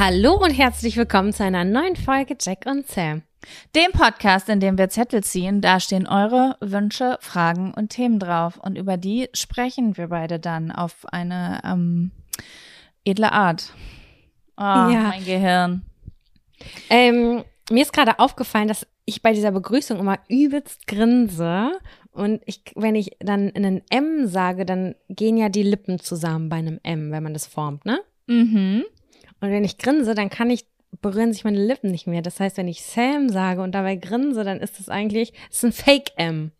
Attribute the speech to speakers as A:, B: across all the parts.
A: Hallo und herzlich willkommen zu einer neuen Folge Jack und Sam.
B: Dem Podcast, in dem wir Zettel ziehen, da stehen eure Wünsche, Fragen und Themen drauf. Und über die sprechen wir beide dann auf eine ähm, edle Art. Oh, ja. mein Gehirn.
A: Ähm, mir ist gerade aufgefallen, dass ich bei dieser Begrüßung immer übelst grinse. Und ich, wenn ich dann einen M sage, dann gehen ja die Lippen zusammen bei einem M, wenn man das formt, ne?
B: Mhm.
A: Und wenn ich grinse, dann kann ich, berühren sich meine Lippen nicht mehr. Das heißt, wenn ich Sam sage und dabei grinse, dann ist das eigentlich, das ist ein Fake-M.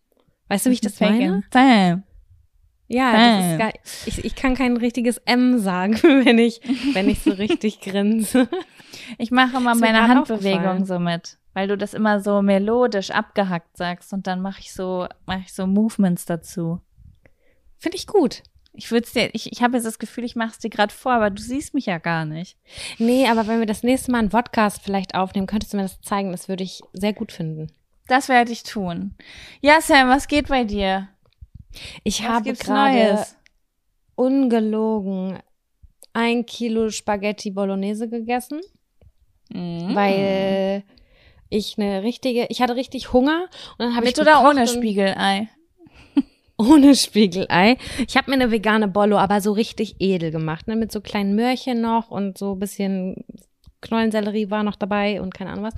A: Weißt du, wie ich das Fake meine?
B: Sam.
A: Ja, das ist geil. Ich, ich kann kein richtiges M sagen, wenn ich, wenn ich so richtig grinse.
B: Ich mache immer meine Handbewegung so mit, weil du das immer so melodisch abgehackt sagst und dann mache ich so, mache ich so Movements dazu.
A: Finde ich gut.
B: Ich würde dir, ich, ich habe jetzt das Gefühl, ich mache es dir gerade vor, aber du siehst mich ja gar nicht.
A: Nee, aber wenn wir das nächste Mal einen Podcast vielleicht aufnehmen, könntest du mir das zeigen. Das würde ich sehr gut finden.
B: Das werde ich tun. Ja, Sam, was geht bei dir?
A: Ich was habe gerade ungelogen ein Kilo Spaghetti Bolognese gegessen, mm. weil ich eine richtige, ich hatte richtig Hunger und dann habe ich
B: mit oder ohne Spiegelei
A: ohne Spiegelei. Ich habe mir eine vegane Bollo aber so richtig edel gemacht, ne? mit so kleinen Möhrchen noch und so bisschen Knollensellerie war noch dabei und keine Ahnung was.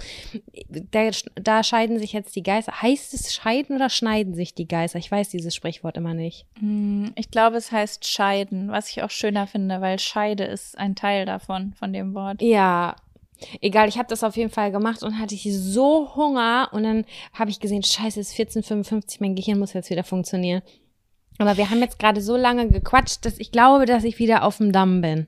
A: Da, da scheiden sich jetzt die Geister. Heißt es scheiden oder schneiden sich die Geister? Ich weiß dieses Sprichwort immer nicht.
B: Hm, ich glaube, es heißt scheiden, was ich auch schöner finde, weil Scheide ist ein Teil davon, von dem Wort.
A: Ja, Egal, ich habe das auf jeden Fall gemacht und hatte ich so Hunger und dann habe ich gesehen, scheiße, es ist 14.55, mein Gehirn muss jetzt wieder funktionieren. Aber wir haben jetzt gerade so lange gequatscht, dass ich glaube, dass ich wieder auf dem Damm bin.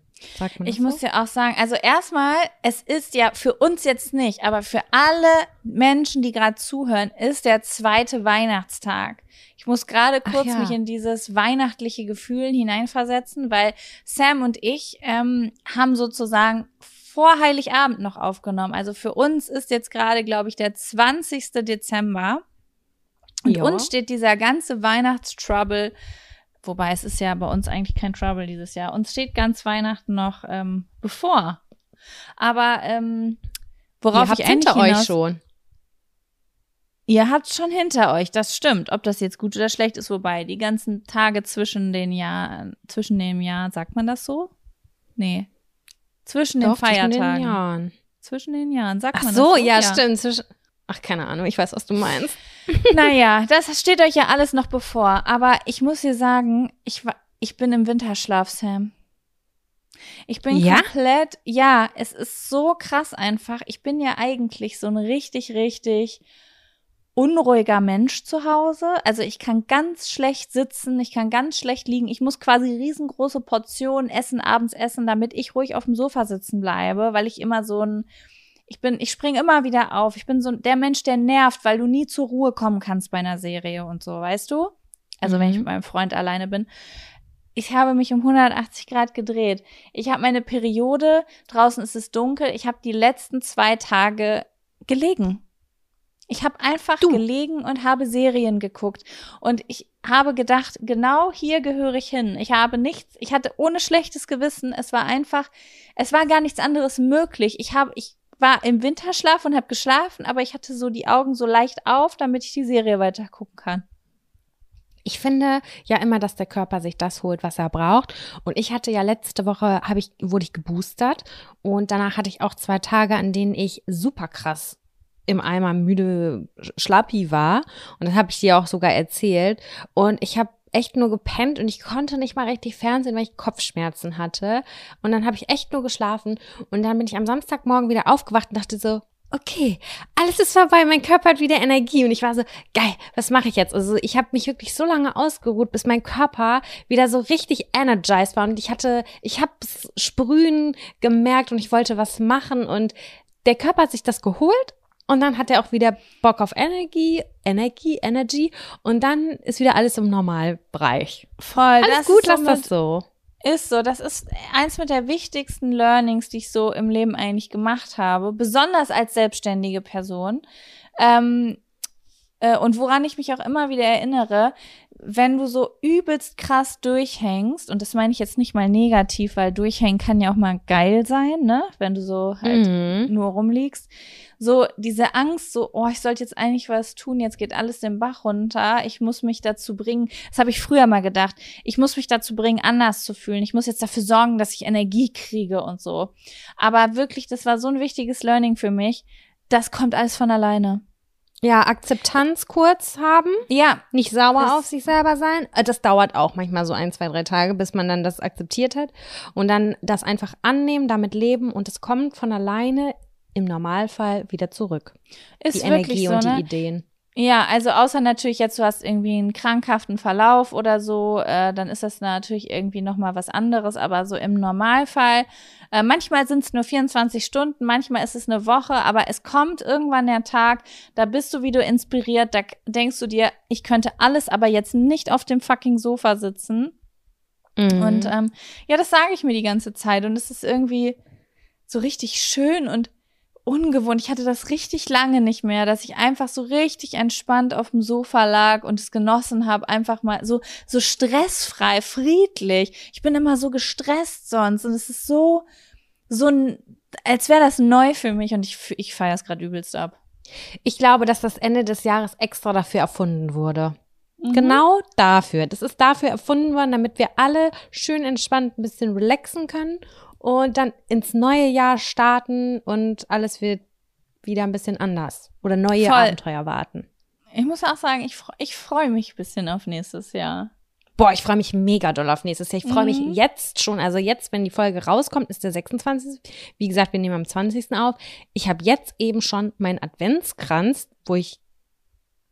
B: Ich so? muss ja auch sagen, also erstmal, es ist ja für uns jetzt nicht, aber für alle Menschen, die gerade zuhören, ist der zweite Weihnachtstag. Ich muss gerade kurz ja. mich in dieses weihnachtliche Gefühl hineinversetzen, weil Sam und ich ähm, haben sozusagen vor Heiligabend noch aufgenommen. Also für uns ist jetzt gerade, glaube ich, der 20. Dezember. Und ja. uns steht dieser ganze Weihnachtstrouble, wobei es ist ja bei uns eigentlich kein Trouble dieses Jahr. Uns steht ganz Weihnachten noch ähm, bevor. Aber ähm, worauf Ihr
A: ich hinter hinaus, euch schon.
B: Ihr habt schon hinter euch, das stimmt. Ob das jetzt gut oder schlecht ist, wobei die ganzen Tage zwischen den Jahren, zwischen dem Jahr, sagt man das so? Nee. Zwischen Doch, den Feiertagen. Zwischen den Jahren. Zwischen den Jahren, sagt
A: Ach
B: man
A: so,
B: das
A: so, ja, stimmt. Zwischen Ach, keine Ahnung, ich weiß, was du meinst.
B: naja, das steht euch ja alles noch bevor. Aber ich muss dir sagen, ich, ich bin im Winterschlaf, Sam. Ich bin ja? komplett, ja, es ist so krass einfach. Ich bin ja eigentlich so ein richtig, richtig unruhiger Mensch zu Hause. Also ich kann ganz schlecht sitzen, ich kann ganz schlecht liegen. Ich muss quasi riesengroße Portionen essen, abends essen, damit ich ruhig auf dem Sofa sitzen bleibe, weil ich immer so ein ich bin, ich springe immer wieder auf. Ich bin so der Mensch, der nervt, weil du nie zur Ruhe kommen kannst bei einer Serie und so, weißt du? Also mhm. wenn ich mhm. mit meinem Freund alleine bin. Ich habe mich um 180 Grad gedreht. Ich habe meine Periode, draußen ist es dunkel. Ich habe die letzten zwei Tage gelegen. Ich habe einfach du. gelegen und habe Serien geguckt. Und ich habe gedacht, genau hier gehöre ich hin. Ich habe nichts, ich hatte ohne schlechtes Gewissen. Es war einfach, es war gar nichts anderes möglich. Ich habe, ich war im Winterschlaf und habe geschlafen, aber ich hatte so die Augen so leicht auf, damit ich die Serie weiter gucken kann.
A: Ich finde ja immer, dass der Körper sich das holt, was er braucht. Und ich hatte ja letzte Woche, habe ich, wurde ich geboostert und danach hatte ich auch zwei Tage, an denen ich super krass im Eimer müde Schlappi war. Und das habe ich dir auch sogar erzählt. Und ich habe echt nur gepennt und ich konnte nicht mal richtig fernsehen, weil ich Kopfschmerzen hatte. Und dann habe ich echt nur geschlafen. Und dann bin ich am Samstagmorgen wieder aufgewacht und dachte so, okay, alles ist vorbei, mein Körper hat wieder Energie und ich war so, geil, was mache ich jetzt? Also ich habe mich wirklich so lange ausgeruht, bis mein Körper wieder so richtig energized war und ich hatte, ich habe Sprühen gemerkt und ich wollte was machen und der Körper hat sich das geholt und dann hat er auch wieder Bock auf Energie, Energie, Energy. Und dann ist wieder alles im Normalbereich.
B: Voll. Alles das gut, lass das so. Ist so. Das ist eins mit der wichtigsten Learnings, die ich so im Leben eigentlich gemacht habe. Besonders als selbstständige Person. Ähm, äh, und woran ich mich auch immer wieder erinnere, wenn du so übelst krass durchhängst, und das meine ich jetzt nicht mal negativ, weil durchhängen kann ja auch mal geil sein, ne? Wenn du so halt mhm. nur rumliegst. So diese Angst, so, oh, ich sollte jetzt eigentlich was tun, jetzt geht alles den Bach runter, ich muss mich dazu bringen, das habe ich früher mal gedacht, ich muss mich dazu bringen, anders zu fühlen, ich muss jetzt dafür sorgen, dass ich Energie kriege und so. Aber wirklich, das war so ein wichtiges Learning für mich, das kommt alles von alleine.
A: Ja, Akzeptanz kurz haben. Ja. Nicht sauer auf sich selber sein. Äh, das dauert auch manchmal so ein, zwei, drei Tage, bis man dann das akzeptiert hat. Und dann das einfach annehmen, damit leben und es kommt von alleine im Normalfall wieder zurück. Ist die Energie so, und die ne? Ideen.
B: Ja, also außer natürlich jetzt, du hast irgendwie einen krankhaften Verlauf oder so, äh, dann ist das natürlich irgendwie nochmal was anderes, aber so im Normalfall, äh, manchmal sind es nur 24 Stunden, manchmal ist es eine Woche, aber es kommt irgendwann der Tag, da bist du wieder inspiriert, da denkst du dir, ich könnte alles, aber jetzt nicht auf dem fucking Sofa sitzen. Mhm. Und ähm, ja, das sage ich mir die ganze Zeit und es ist irgendwie so richtig schön und ungewohnt. Ich hatte das richtig lange nicht mehr, dass ich einfach so richtig entspannt auf dem Sofa lag und es genossen habe, einfach mal so so stressfrei, friedlich. Ich bin immer so gestresst sonst und es ist so so ein als wäre das neu für mich und ich ich feiere es gerade übelst ab.
A: Ich glaube, dass das Ende des Jahres extra dafür erfunden wurde. Mhm. Genau dafür. Das ist dafür erfunden worden, damit wir alle schön entspannt ein bisschen relaxen können und dann ins neue Jahr starten und alles wird wieder ein bisschen anders oder neue Voll. Abenteuer warten.
B: Ich muss auch sagen, ich, ich freue mich ein bisschen auf nächstes Jahr.
A: Boah, ich freue mich mega doll auf nächstes Jahr. Ich freue mhm. mich jetzt schon. Also jetzt, wenn die Folge rauskommt, ist der 26. Wie gesagt, wir nehmen am 20. auf. Ich habe jetzt eben schon meinen Adventskranz, wo ich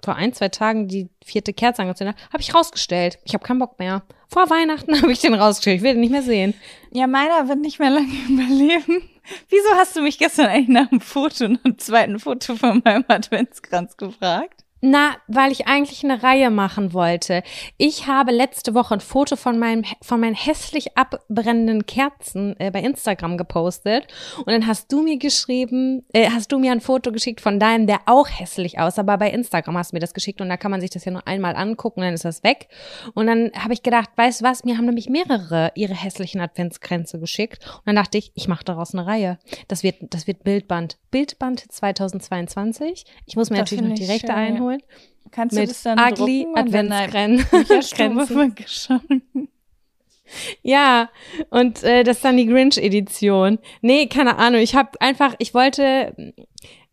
A: vor ein, zwei Tagen die vierte Kerze angezündet habe, habe ich rausgestellt. Ich habe keinen Bock mehr. Vor Weihnachten habe ich den rausgestellt. Ich will den nicht mehr sehen.
B: Ja, meiner wird nicht mehr lange überleben. Wieso hast du mich gestern eigentlich nach einem Foto, einem zweiten Foto von meinem Adventskranz gefragt?
A: Na, weil ich eigentlich eine Reihe machen wollte. Ich habe letzte Woche ein Foto von meinem von meinen hässlich abbrennenden Kerzen äh, bei Instagram gepostet und dann hast du mir geschrieben, äh, hast du mir ein Foto geschickt von deinem, der auch hässlich aus, aber bei Instagram hast du mir das geschickt und da kann man sich das ja nur einmal angucken, dann ist das weg. Und dann habe ich gedacht, weißt du was, mir haben nämlich mehrere ihre hässlichen Adventskränze geschickt und dann dachte ich, ich mache daraus eine Reihe. Das wird das wird Bildband, Bildband 2022. Ich muss mir das natürlich noch die Rechte schön, einholen holen.
B: Kannst du das dann Ugly
A: Adventsgrenzen. Ja, und äh, das ist dann die Grinch-Edition. Nee, keine Ahnung. Ich habe einfach, ich wollte,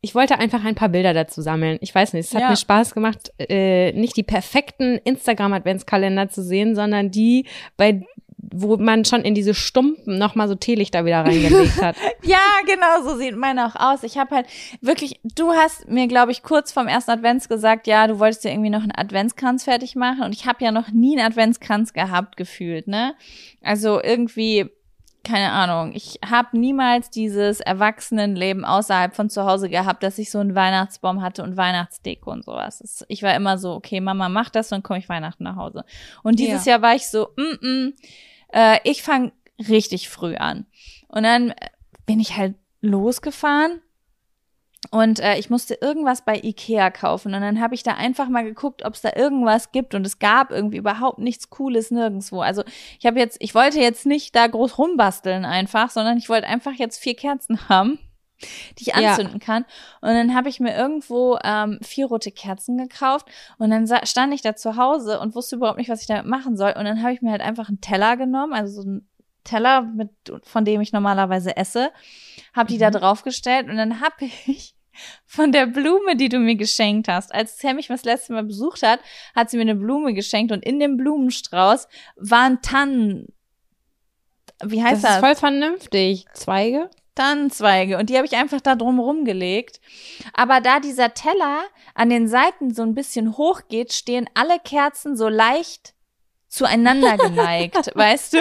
A: ich wollte einfach ein paar Bilder dazu sammeln. Ich weiß nicht, es hat ja. mir Spaß gemacht, äh, nicht die perfekten Instagram-Adventskalender zu sehen, sondern die, bei wo man schon in diese Stumpen nochmal so Teelichter wieder reingelegt hat.
B: ja, genau, so sieht meine auch aus. Ich habe halt wirklich, du hast mir, glaube ich, kurz vorm ersten Advents gesagt, ja, du wolltest dir irgendwie noch einen Adventskranz fertig machen. Und ich habe ja noch nie einen Adventskranz gehabt, gefühlt, ne? Also irgendwie keine Ahnung, ich habe niemals dieses Erwachsenenleben außerhalb von zu Hause gehabt, dass ich so einen Weihnachtsbaum hatte und Weihnachtsdeko und sowas. Ich war immer so, okay, Mama macht das, dann komme ich Weihnachten nach Hause. Und dieses ja. Jahr war ich so, mm, mm, äh, ich fange richtig früh an. Und dann bin ich halt losgefahren und äh, ich musste irgendwas bei Ikea kaufen. Und dann habe ich da einfach mal geguckt, ob es da irgendwas gibt. Und es gab irgendwie überhaupt nichts Cooles nirgendwo. Also ich habe jetzt, ich wollte jetzt nicht da groß rumbasteln einfach, sondern ich wollte einfach jetzt vier Kerzen haben, die ich anzünden ja. kann. Und dann habe ich mir irgendwo ähm, vier rote Kerzen gekauft. Und dann stand ich da zu Hause und wusste überhaupt nicht, was ich damit machen soll. Und dann habe ich mir halt einfach einen Teller genommen, also so ein Teller, mit, von dem ich normalerweise esse, habe die mhm. da draufgestellt und dann habe ich von der Blume, die du mir geschenkt hast. Als Sam mich das letzte Mal besucht hat, hat sie mir eine Blume geschenkt und in dem Blumenstrauß waren Tannen. Wie heißt das?
A: Das ist voll vernünftig. Zweige?
B: Tannenzweige und die habe ich einfach da drum rumgelegt. Aber da dieser Teller an den Seiten so ein bisschen hoch geht, stehen alle Kerzen so leicht zueinander geneigt, weißt du?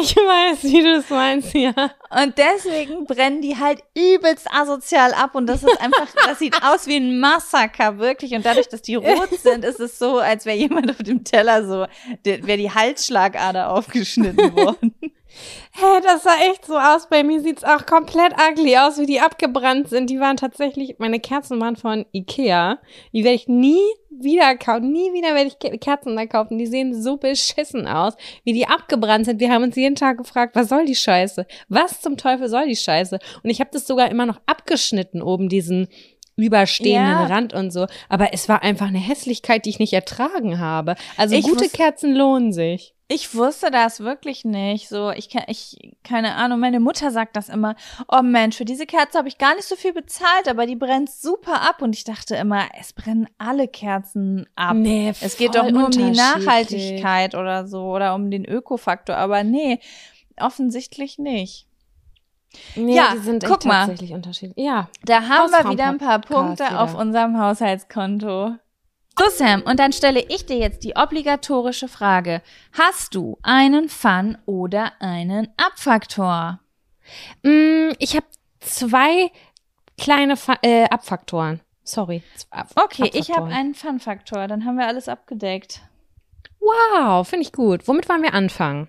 A: Ich weiß, wie du es meinst, ja.
B: Und deswegen brennen die halt übelst asozial ab und das ist einfach, das sieht aus wie ein Massaker, wirklich. Und dadurch, dass die rot sind, ist es so, als wäre jemand auf dem Teller so, wäre die Halsschlagader aufgeschnitten worden.
A: Hä, hey, das sah echt so aus. Bei mir sieht's auch komplett ugly aus, wie die abgebrannt sind. Die waren tatsächlich, meine Kerzen waren von Ikea. Die werde ich nie wieder kaufen. Nie wieder werde ich Kerzen da kaufen. Die sehen so beschissen aus, wie die abgebrannt sind. Wir haben uns jeden Tag gefragt, was soll die Scheiße? Was zum Teufel soll die Scheiße? Und ich habe das sogar immer noch abgeschnitten, oben diesen überstehenden ja. Rand und so. Aber es war einfach eine Hässlichkeit, die ich nicht ertragen habe. Also ich gute Kerzen lohnen sich.
B: Ich wusste das wirklich nicht. So, ich, ich, keine Ahnung, meine Mutter sagt das immer. Oh Mensch, für diese Kerze habe ich gar nicht so viel bezahlt, aber die brennt super ab. Und ich dachte immer, es brennen alle Kerzen ab. Nee, es geht doch nur um die Nachhaltigkeit oder so oder um den Ökofaktor. Aber nee, offensichtlich nicht.
A: Nee, ja, die sind guck mal. tatsächlich unterschiedlich. Ja.
B: Da haben wir wieder ein paar Punkte auf unserem Haushaltskonto. So, Sam, und dann stelle ich dir jetzt die obligatorische Frage. Hast du einen Fun oder einen Abfaktor?
A: Mm, ich habe zwei kleine Fa äh, Abfaktoren. Sorry.
B: Ab okay, ich habe einen Fun-Faktor. Dann haben wir alles abgedeckt.
A: Wow, finde ich gut. Womit wollen wir anfangen?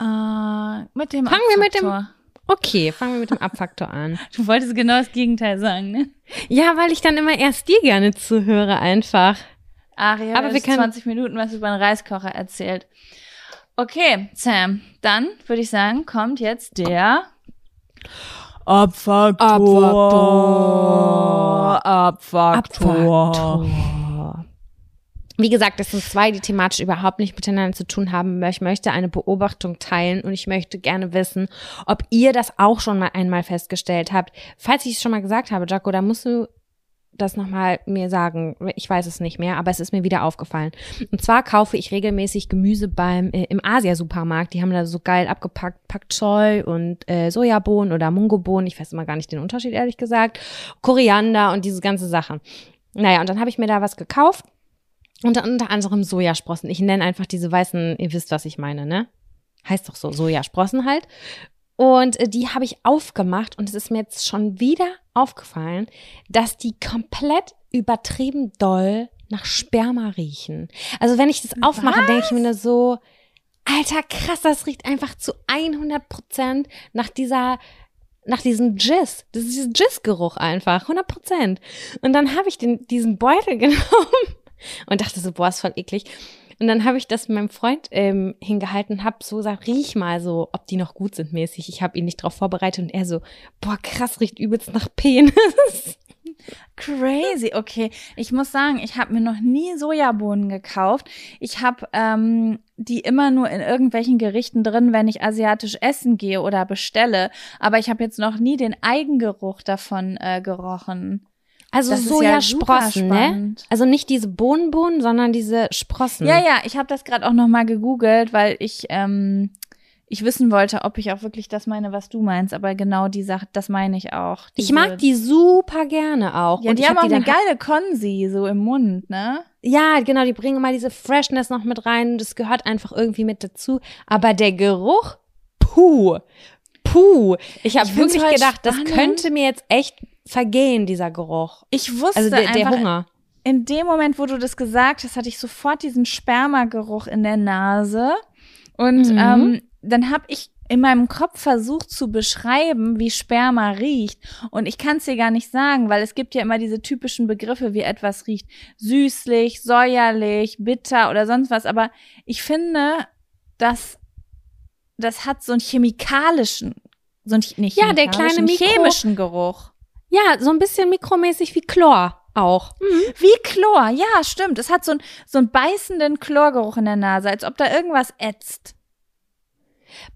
B: Uh, mit dem
A: Fangen Abfaktor. wir mit dem Okay, fangen wir mit dem Abfaktor an.
B: Du wolltest genau das Gegenteil sagen, ne?
A: Ja, weil ich dann immer erst dir gerne zuhöre einfach.
B: Ach ja, aber wir können 20 Minuten was über einen Reiskocher erzählt. Okay, Sam, dann würde ich sagen, kommt jetzt der
A: Abfaktor.
B: Abfaktor. Abfaktor. Abfaktor.
A: Wie gesagt, es sind zwei, die thematisch überhaupt nicht miteinander zu tun haben. Ich möchte eine Beobachtung teilen und ich möchte gerne wissen, ob ihr das auch schon mal einmal festgestellt habt. Falls ich es schon mal gesagt habe, Jaco, da musst du das nochmal mir sagen. Ich weiß es nicht mehr, aber es ist mir wieder aufgefallen. Und zwar kaufe ich regelmäßig Gemüse beim äh, im Asia-Supermarkt. Die haben da so geil abgepackt Pak Choi und äh, Sojabohnen oder Mungobohnen. Ich weiß immer gar nicht den Unterschied, ehrlich gesagt. Koriander und diese ganze Sachen. Naja, und dann habe ich mir da was gekauft unter, unter anderem Sojasprossen. Ich nenne einfach diese weißen, ihr wisst, was ich meine, ne? Heißt doch so, Sojasprossen halt. Und äh, die habe ich aufgemacht und es ist mir jetzt schon wieder aufgefallen, dass die komplett übertrieben doll nach Sperma riechen. Also wenn ich das aufmache, denke ich mir nur so, alter krass, das riecht einfach zu 100 Prozent nach dieser nach diesem Jizz. Das ist dieser Jizz-Geruch einfach, 100 Prozent. Und dann habe ich den, diesen Beutel genommen und dachte so, boah, ist voll eklig. Und dann habe ich das meinem Freund ähm, hingehalten und habe so gesagt, riech mal so, ob die noch gut sind mäßig. Ich habe ihn nicht drauf vorbereitet und er so, boah, krass, riecht übelst nach Penis.
B: Crazy, okay. Ich muss sagen, ich habe mir noch nie Sojabohnen gekauft. Ich habe ähm, die immer nur in irgendwelchen Gerichten drin, wenn ich asiatisch essen gehe oder bestelle. Aber ich habe jetzt noch nie den Eigengeruch davon äh, gerochen.
A: Also Sojasprossen, ja ne? Also nicht diese Bohnenbohnen, sondern diese Sprossen.
B: Ja, ja, ich habe das gerade auch noch mal gegoogelt, weil ich ähm, ich wissen wollte, ob ich auch wirklich das meine, was du meinst, aber genau die Sache, das meine ich auch.
A: Ich mag die super gerne auch.
B: Ja, und die haben hab auch die eine geile Konsi so im Mund, ne?
A: Ja, genau, die bringen mal diese Freshness noch mit rein. Das gehört einfach irgendwie mit dazu. Aber der Geruch, puh, puh. Ich habe wirklich halt gedacht, spannend. das könnte mir jetzt echt vergehen, dieser Geruch.
B: Ich wusste also der, der Hunger. In dem Moment, wo du das gesagt hast, hatte ich sofort diesen Spermageruch in der Nase. Und mhm. ähm, dann habe ich in meinem Kopf versucht zu beschreiben, wie Sperma riecht. Und ich kann es dir gar nicht sagen, weil es gibt ja immer diese typischen Begriffe, wie etwas riecht. Süßlich, säuerlich, bitter oder sonst was. Aber ich finde, dass das hat so einen chemikalischen, so einen, nicht
A: ja, der kleine Mikro,
B: chemischen Geruch.
A: Ja, so ein bisschen mikromäßig wie Chlor auch.
B: Mhm. Wie Chlor, ja, stimmt. Es hat so, ein, so einen beißenden Chlorgeruch in der Nase, als ob da irgendwas ätzt.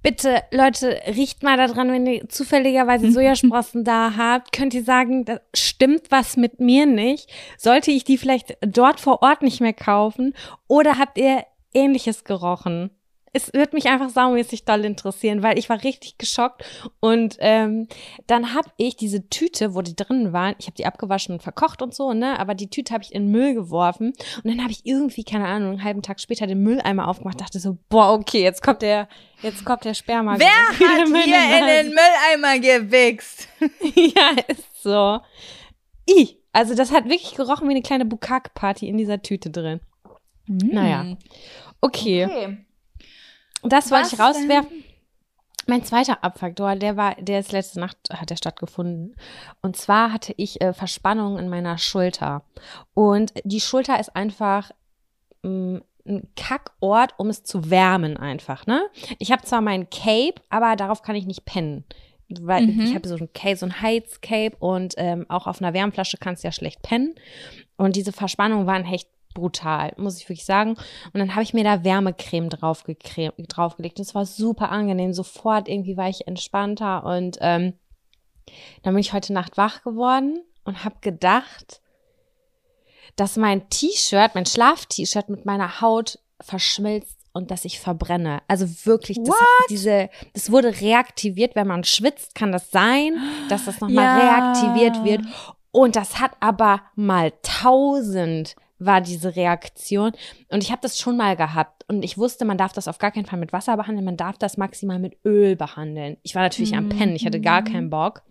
A: Bitte, Leute, riecht mal daran, wenn ihr zufälligerweise Sojasprossen da habt. Könnt ihr sagen, da stimmt was mit mir nicht? Sollte ich die vielleicht dort vor Ort nicht mehr kaufen? Oder habt ihr ähnliches gerochen? Es wird mich einfach saumäßig doll interessieren, weil ich war richtig geschockt. Und ähm, dann habe ich diese Tüte, wo die drin waren, ich habe die abgewaschen und verkocht und so, ne? Aber die Tüte habe ich in den Müll geworfen. Und dann habe ich irgendwie, keine Ahnung, einen halben Tag später den Mülleimer aufgemacht, dachte so, boah, okay, jetzt kommt der, jetzt kommt der Sperma.
B: Wer hat hier in den Mülleimer gewichst?
A: ja, ist so. I, also das hat wirklich gerochen wie eine kleine Bukak-Party in dieser Tüte drin. Mm. Naja. Okay. okay. Das wollte ich rauswerfen. Denn? Mein zweiter Abfaktor, der war, der ist letzte Nacht hat der stattgefunden. Und zwar hatte ich äh, Verspannungen in meiner Schulter. Und die Schulter ist einfach mh, mm, ein Kackort, um es zu wärmen einfach, ne? Ich habe zwar mein Cape, aber darauf kann ich nicht pennen. Weil mhm. ich habe so ein Cape, so ein Heizcape und ähm, auch auf einer Wärmflasche kannst du ja schlecht pennen. Und diese Verspannungen waren echt brutal, muss ich wirklich sagen. Und dann habe ich mir da Wärmecreme draufgelegt. Und es war super angenehm. Sofort irgendwie war ich entspannter. Und ähm, dann bin ich heute Nacht wach geworden und habe gedacht, dass mein T-Shirt, mein Schlaf-T-Shirt mit meiner Haut verschmilzt und dass ich verbrenne. Also wirklich, das, diese, das wurde reaktiviert. Wenn man schwitzt, kann das sein, dass das nochmal ja. reaktiviert wird. Und das hat aber mal tausend war diese Reaktion. Und ich habe das schon mal gehabt. Und ich wusste, man darf das auf gar keinen Fall mit Wasser behandeln, man darf das maximal mit Öl behandeln. Ich war natürlich mhm. am Pennen, ich hatte gar keinen Bock.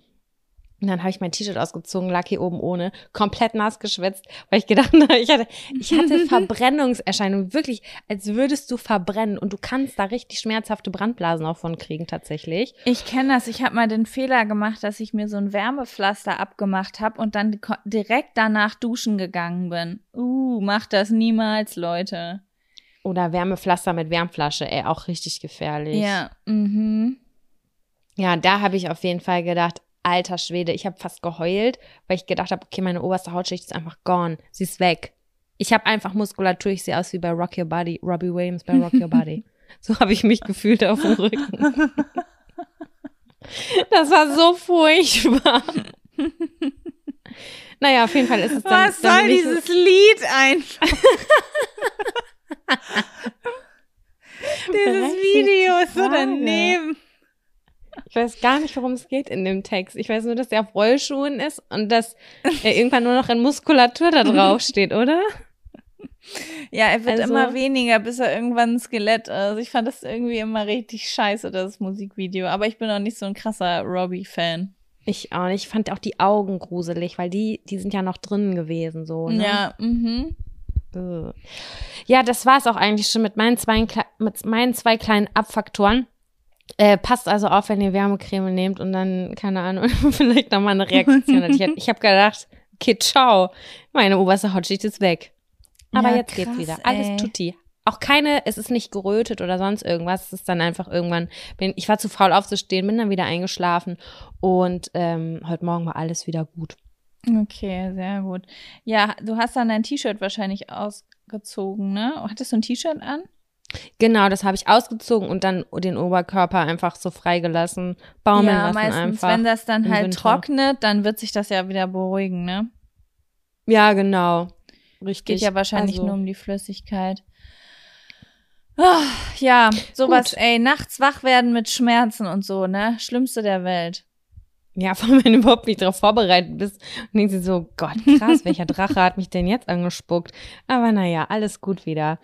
A: Und dann habe ich mein T-Shirt ausgezogen, lag hier oben ohne, komplett nass geschwitzt, weil ich gedacht habe, ich hatte, ich hatte Verbrennungserscheinungen, wirklich, als würdest du verbrennen. Und du kannst da richtig schmerzhafte Brandblasen auch von kriegen, tatsächlich.
B: Ich kenne das. Ich habe mal den Fehler gemacht, dass ich mir so ein Wärmepflaster abgemacht habe und dann direkt danach duschen gegangen bin. Uh, macht das niemals, Leute.
A: Oder Wärmepflaster mit Wärmflasche, ey, auch richtig gefährlich.
B: Ja, mhm.
A: Ja, da habe ich auf jeden Fall gedacht, alter Schwede, ich habe fast geheult, weil ich gedacht habe, okay, meine oberste Hautschicht ist einfach gone. Sie ist weg. Ich habe einfach Muskulatur, ich sehe aus wie bei Rock Your Body, Robbie Williams bei Rock Your Body. so habe ich mich gefühlt auf dem Rücken. das war so furchtbar. naja, auf jeden Fall ist es dann.
B: Was dann soll dieses Lied einfach? dieses Video ist so daneben.
A: Ich weiß gar nicht, worum es geht in dem Text. Ich weiß nur, dass er auf Rollschuhen ist und dass er irgendwann nur noch in Muskulatur da drauf steht, oder?
B: Ja, er wird also, immer weniger, bis er irgendwann ein Skelett ist. Also ich fand das irgendwie immer richtig scheiße, das Musikvideo. Aber ich bin auch nicht so ein krasser Robbie-Fan.
A: Ich auch nicht. Ich fand auch die Augen gruselig, weil die, die sind ja noch drinnen gewesen, so. Ne?
B: Ja, mhm.
A: Ja, das war es auch eigentlich schon mit meinen zwei, mit meinen zwei kleinen Abfaktoren. Äh, passt also auf, wenn ihr Wärmecreme nehmt und dann, keine Ahnung, vielleicht nochmal eine Reaktion. Ich, ich habe gedacht, okay, ciao, meine oberste Hautschicht ist weg. Aber ja, jetzt krass, geht's wieder. Alles ey. tutti. Auch keine, es ist nicht gerötet oder sonst irgendwas. Es ist dann einfach irgendwann, bin, ich war zu faul aufzustehen, bin dann wieder eingeschlafen und ähm, heute Morgen war alles wieder gut.
B: Okay, sehr gut. Ja, du hast dann dein T-Shirt wahrscheinlich ausgezogen, ne? Hattest du ein T-Shirt an?
A: Genau, das habe ich ausgezogen und dann den Oberkörper einfach so freigelassen, baumeln ja, lassen meistens, einfach.
B: wenn das dann halt Winter. trocknet, dann wird sich das ja wieder beruhigen, ne?
A: Ja, genau. Richtig.
B: Geht ja wahrscheinlich also. nur um die Flüssigkeit. Oh, ja, sowas, Gut. ey, nachts wach werden mit Schmerzen und so, ne? Schlimmste der Welt.
A: Ja, vor allem, wenn du überhaupt nicht darauf vorbereitet bist und denkst dir so, Gott, krass, welcher Drache hat mich denn jetzt angespuckt? Aber naja, alles gut wieder.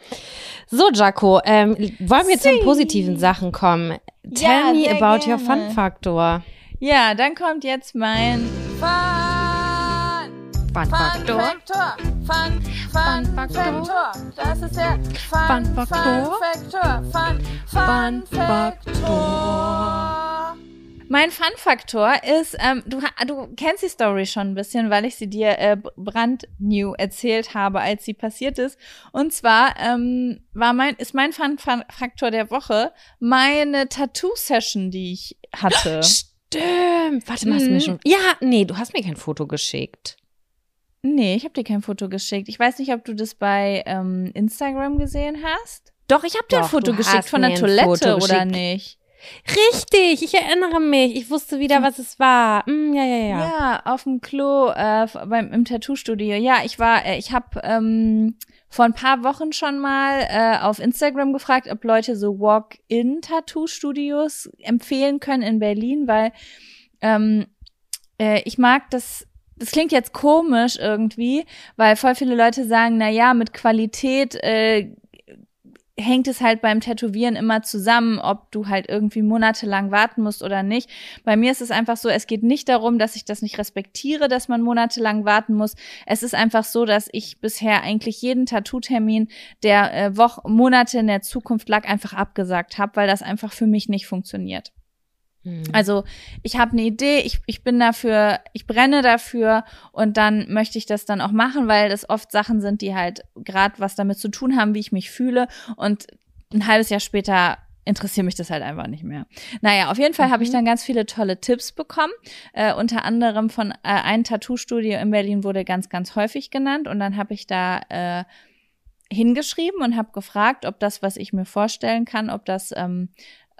A: So, Jaco, ähm, wollen wir zu positiven Sachen kommen? Tell ja, me about gerne. your Fun Factor.
B: Ja, dann kommt jetzt mein Fun,
A: Fun Faktor.
B: Fun, Fun, Fun Faktor. Das ist der Fun, Fun Faktor. Fun Faktor. Fun, Fun, Fun Faktor. Mein Fun-Faktor ist, ähm, du, du kennst die Story schon ein bisschen, weil ich sie dir äh, brandnew erzählt habe, als sie passiert ist. Und zwar ähm, war mein, ist mein Fun-Faktor der Woche meine Tattoo-Session, die ich hatte.
A: Stimmt. Warte mal, hast du mir mhm. schon. Ja, nee, du hast mir kein Foto geschickt.
B: Nee, ich habe dir kein Foto geschickt. Ich weiß nicht, ob du das bei ähm, Instagram gesehen hast.
A: Doch, ich habe dir ein Foto geschickt von der Toilette oder nicht? Richtig, ich erinnere mich. Ich wusste wieder, was es war. Mm, ja, ja, ja.
B: Ja, auf dem Klo äh, beim im Tattoo-Studio. Ja, ich war, äh, ich habe ähm, vor ein paar Wochen schon mal äh, auf Instagram gefragt, ob Leute so Walk-in-Tattoo-Studios empfehlen können in Berlin, weil ähm, äh, ich mag das das klingt jetzt komisch irgendwie, weil voll viele Leute sagen, na ja, mit Qualität äh, hängt es halt beim Tätowieren immer zusammen, ob du halt irgendwie monatelang warten musst oder nicht. Bei mir ist es einfach so, es geht nicht darum, dass ich das nicht respektiere, dass man monatelang warten muss. Es ist einfach so, dass ich bisher eigentlich jeden Tattoo-Termin, der äh, Wochen, Monate in der Zukunft lag, einfach abgesagt habe, weil das einfach für mich nicht funktioniert. Mhm. Also ich habe eine Idee, ich, ich bin dafür, ich brenne dafür und dann möchte ich das dann auch machen, weil das oft Sachen sind, die halt gerade was damit zu tun haben, wie ich mich fühle. Und ein halbes Jahr später interessiert mich das halt einfach nicht mehr. Naja, auf jeden Fall mhm. habe ich mhm. dann ganz viele tolle Tipps bekommen. Äh, unter anderem von äh, ein Tattoo-Studio in Berlin wurde ganz, ganz häufig genannt. Und dann habe ich da äh, hingeschrieben und habe gefragt, ob das, was ich mir vorstellen kann, ob das ähm,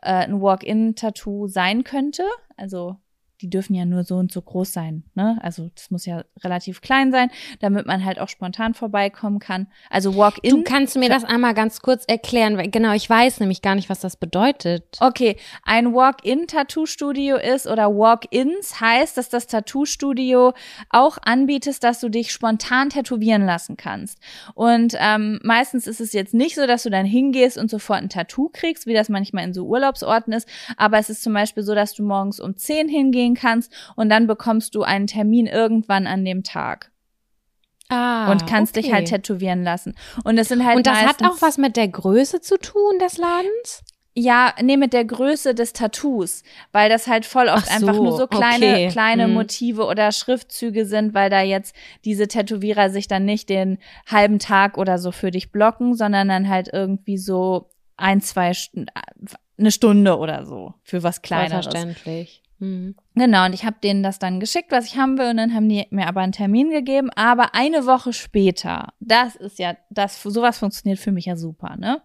B: äh, ein Walk-in-Tattoo sein könnte. Also die dürfen ja nur so und so groß sein, ne? Also das muss ja relativ klein sein, damit man halt auch spontan vorbeikommen kann. Also Walk-in.
A: Du kannst mir das einmal ganz kurz erklären, weil genau, ich weiß nämlich gar nicht, was das bedeutet.
B: Okay, ein Walk-in-Tattoo-Studio ist oder Walk-ins heißt, dass das Tattoo-Studio auch anbietet, dass du dich spontan tätowieren lassen kannst. Und ähm, meistens ist es jetzt nicht so, dass du dann hingehst und sofort ein Tattoo kriegst, wie das manchmal in so Urlaubsorten ist, aber es ist zum Beispiel so, dass du morgens um 10 hingehst gehen kannst und dann bekommst du einen Termin irgendwann an dem Tag. Ah, und kannst okay. dich halt tätowieren lassen. Und das sind halt
A: Und das hat auch was mit der Größe zu tun des Ladens?
B: Ja, nee, mit der Größe des Tattoos, weil das halt voll oft so, einfach nur so kleine, okay. kleine hm. Motive oder Schriftzüge sind, weil da jetzt diese Tätowierer sich dann nicht den halben Tag oder so für dich blocken, sondern dann halt irgendwie so ein, zwei, eine Stunde oder so für was Kleineres.
A: Verständlich.
B: Mhm. Genau, und ich habe denen das dann geschickt, was ich haben will, und dann haben die mir aber einen Termin gegeben. Aber eine Woche später, das ist ja, das sowas funktioniert für mich ja super, ne?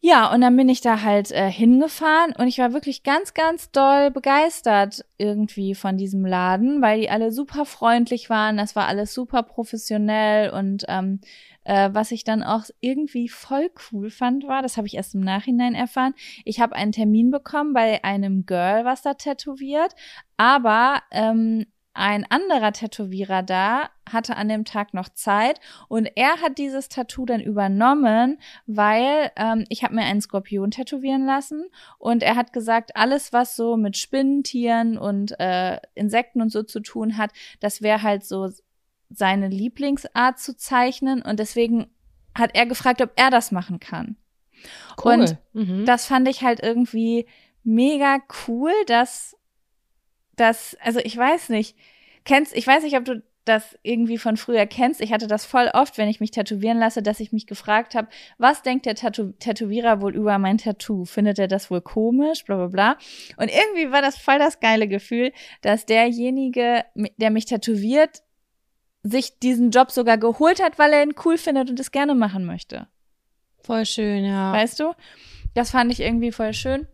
B: Ja, und dann bin ich da halt äh, hingefahren und ich war wirklich ganz, ganz doll begeistert irgendwie von diesem Laden, weil die alle super freundlich waren. Das war alles super professionell und ähm, äh, was ich dann auch irgendwie voll cool fand, war, das habe ich erst im Nachhinein erfahren, ich habe einen Termin bekommen bei einem Girl, was da tätowiert, aber ähm, ein anderer Tätowierer da hatte an dem Tag noch Zeit und er hat dieses Tattoo dann übernommen, weil ähm, ich habe mir einen Skorpion tätowieren lassen und er hat gesagt, alles was so mit Spinnentieren und äh, Insekten und so zu tun hat, das wäre halt so seine Lieblingsart zu zeichnen und deswegen hat er gefragt, ob er das machen kann. Cool. Und mhm. das fand ich halt irgendwie mega cool, dass das, also ich weiß nicht, kennst, ich weiß nicht, ob du das irgendwie von früher kennst. Ich hatte das voll oft, wenn ich mich tätowieren lasse, dass ich mich gefragt habe, was denkt der Tätow Tätowierer wohl über mein Tattoo? Findet er das wohl komisch? Bla bla bla. Und irgendwie war das voll das geile Gefühl, dass derjenige, der mich tätowiert, sich diesen Job sogar geholt hat, weil er ihn cool findet und es gerne machen möchte.
A: Voll schön, ja.
B: Weißt du? Das fand ich irgendwie voll schön.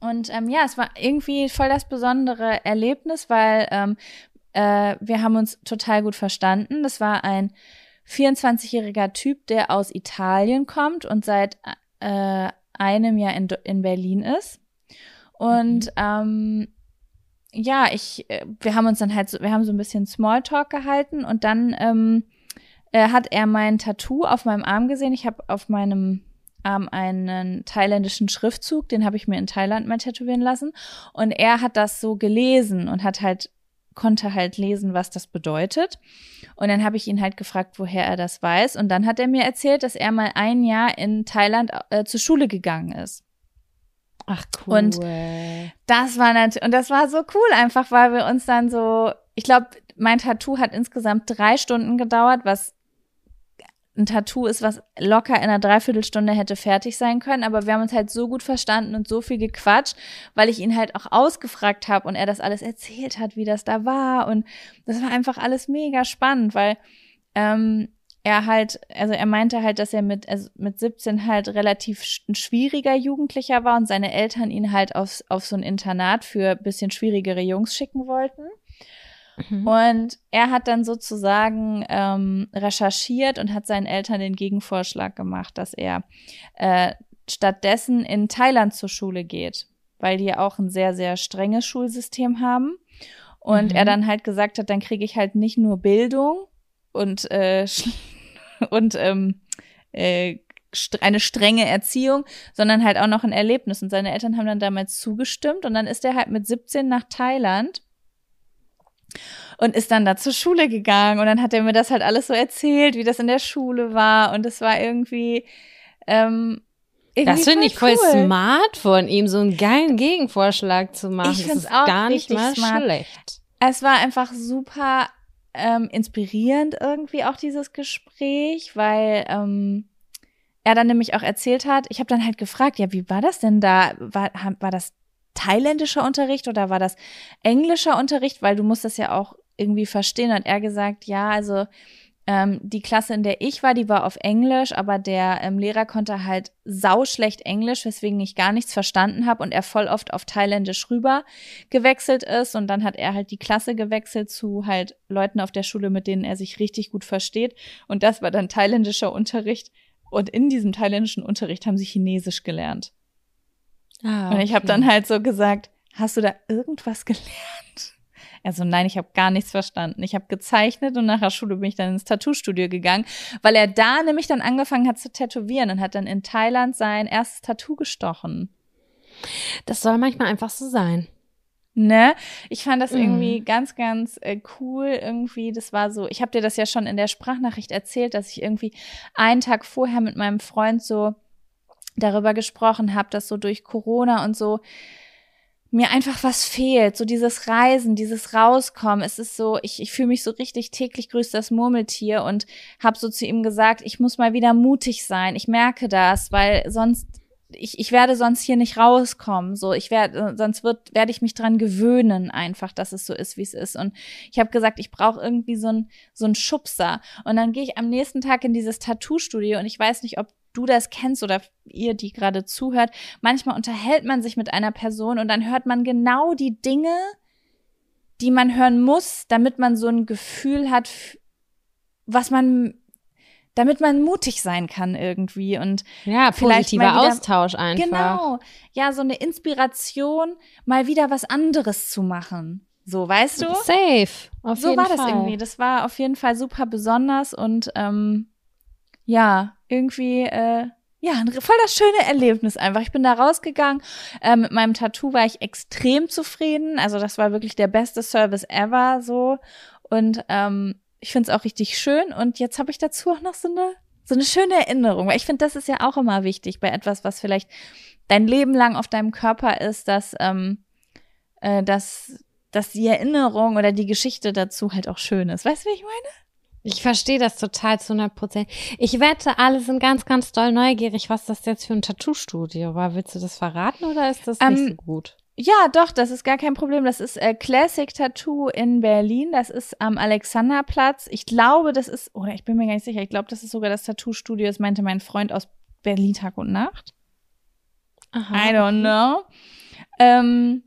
B: Und ähm, ja, es war irgendwie voll das besondere Erlebnis, weil ähm, äh, wir haben uns total gut verstanden. Das war ein 24-jähriger Typ, der aus Italien kommt und seit äh, einem Jahr in, in Berlin ist. Und mhm. ähm, ja, ich, äh, wir haben uns dann halt so, wir haben so ein bisschen Smalltalk gehalten und dann ähm, äh, hat er mein Tattoo auf meinem Arm gesehen. Ich habe auf meinem Arm einen thailändischen Schriftzug, den habe ich mir in Thailand mal tätowieren lassen. Und er hat das so gelesen und hat halt konnte halt lesen, was das bedeutet. Und dann habe ich ihn halt gefragt, woher er das weiß. Und dann hat er mir erzählt, dass er mal ein Jahr in Thailand äh, zur Schule gegangen ist.
A: Ach cool.
B: Und das war natürlich, und das war so cool einfach, weil wir uns dann so, ich glaube, mein Tattoo hat insgesamt drei Stunden gedauert, was ein Tattoo ist, was locker in einer Dreiviertelstunde hätte fertig sein können, aber wir haben uns halt so gut verstanden und so viel gequatscht, weil ich ihn halt auch ausgefragt habe und er das alles erzählt hat, wie das da war und das war einfach alles mega spannend, weil ähm, er halt, also er meinte halt, dass er mit, also mit 17 halt relativ ein schwieriger Jugendlicher war und seine Eltern ihn halt auf, auf so ein Internat für bisschen schwierigere Jungs schicken wollten. Mhm. Und er hat dann sozusagen ähm, recherchiert und hat seinen Eltern den Gegenvorschlag gemacht, dass er äh, stattdessen in Thailand zur Schule geht, weil die auch ein sehr, sehr strenges Schulsystem haben. Und mhm. er dann halt gesagt hat, dann kriege ich halt nicht nur Bildung und äh, und ähm, äh, eine strenge Erziehung, sondern halt auch noch ein Erlebnis. Und seine Eltern haben dann damals zugestimmt und dann ist er halt mit 17 nach Thailand und ist dann da zur Schule gegangen und dann hat er mir das halt alles so erzählt, wie das in der Schule war und es war irgendwie ähm,
A: das finde ich voll cool. smart von ihm, so einen geilen Gegenvorschlag zu machen.
B: Ich finde es auch gar nicht mal schlecht. Es war einfach super ähm, inspirierend irgendwie auch dieses Gespräch, weil ähm, er dann nämlich auch erzählt hat, ich habe dann halt gefragt, ja, wie war das denn da? War, war das thailändischer Unterricht oder war das englischer Unterricht? Weil du musst das ja auch irgendwie verstehen. Hat er gesagt, ja, also ähm, die Klasse, in der ich war, die war auf Englisch, aber der ähm, Lehrer konnte halt sauschlecht Englisch, weswegen ich gar nichts verstanden habe und er voll oft auf Thailändisch rüber gewechselt ist. Und dann hat er halt die Klasse gewechselt zu halt Leuten auf der Schule, mit denen er sich richtig gut versteht. Und das war dann thailändischer Unterricht. Und in diesem thailändischen Unterricht haben sie Chinesisch gelernt. Ah, okay. Und ich habe dann halt so gesagt, hast du da irgendwas gelernt? Also nein, ich habe gar nichts verstanden. Ich habe gezeichnet und nach der Schule bin ich dann ins Tattoo-Studio gegangen, weil er da nämlich dann angefangen hat zu tätowieren und hat dann in Thailand sein erstes Tattoo gestochen.
A: Das soll manchmal einfach so sein.
B: Ne? Ich fand das irgendwie mm. ganz, ganz äh, cool irgendwie. Das war so, ich habe dir das ja schon in der Sprachnachricht erzählt, dass ich irgendwie einen Tag vorher mit meinem Freund so darüber gesprochen habe, dass so durch Corona und so mir einfach was fehlt, so dieses Reisen, dieses Rauskommen. Es ist so, ich, ich fühle mich so richtig täglich grüßt das Murmeltier und habe so zu ihm gesagt, ich muss mal wieder mutig sein. Ich merke das, weil sonst ich, ich werde sonst hier nicht rauskommen. So, ich werde, sonst wird, werde ich mich dran gewöhnen, einfach, dass es so ist, wie es ist. Und ich habe gesagt, ich brauche irgendwie so ein so ein Schubser. Und dann gehe ich am nächsten Tag in dieses Tattoo-Studio und ich weiß nicht, ob du das kennst oder ihr, die gerade zuhört, manchmal unterhält man sich mit einer Person und dann hört man genau die Dinge, die man hören muss, damit man so ein Gefühl hat, was man, damit man mutig sein kann irgendwie und
A: ja, positiver wieder, Austausch einfach.
B: Genau, ja, so eine Inspiration, mal wieder was anderes zu machen. So, weißt du?
A: Safe. Auf
B: so
A: jeden
B: war
A: Fall.
B: das irgendwie. Das war auf jeden Fall super besonders und ähm, ja, irgendwie, äh, ja, voll das schöne Erlebnis einfach. Ich bin da rausgegangen. Äh, mit meinem Tattoo war ich extrem zufrieden. Also das war wirklich der beste Service ever so. Und ähm, ich finde es auch richtig schön. Und jetzt habe ich dazu auch noch so eine, so eine schöne Erinnerung. Weil ich finde, das ist ja auch immer wichtig bei etwas, was vielleicht dein Leben lang auf deinem Körper ist, dass, ähm, äh, dass, dass die Erinnerung oder die Geschichte dazu halt auch schön ist. Weißt du, wie ich meine?
A: Ich verstehe das total zu 100 Prozent. Ich wette, alle sind ganz, ganz doll neugierig, was das jetzt für ein Tattoo-Studio war. Willst du das verraten oder ist das ähm, nicht so gut?
B: Ja, doch, das ist gar kein Problem. Das ist äh, Classic Tattoo in Berlin. Das ist am Alexanderplatz. Ich glaube, das ist, oder ich bin mir gar nicht sicher, ich glaube, das ist sogar das Tattoo-Studio, das meinte mein Freund aus Berlin Tag und Nacht. Aha, I don't okay. know. Ähm,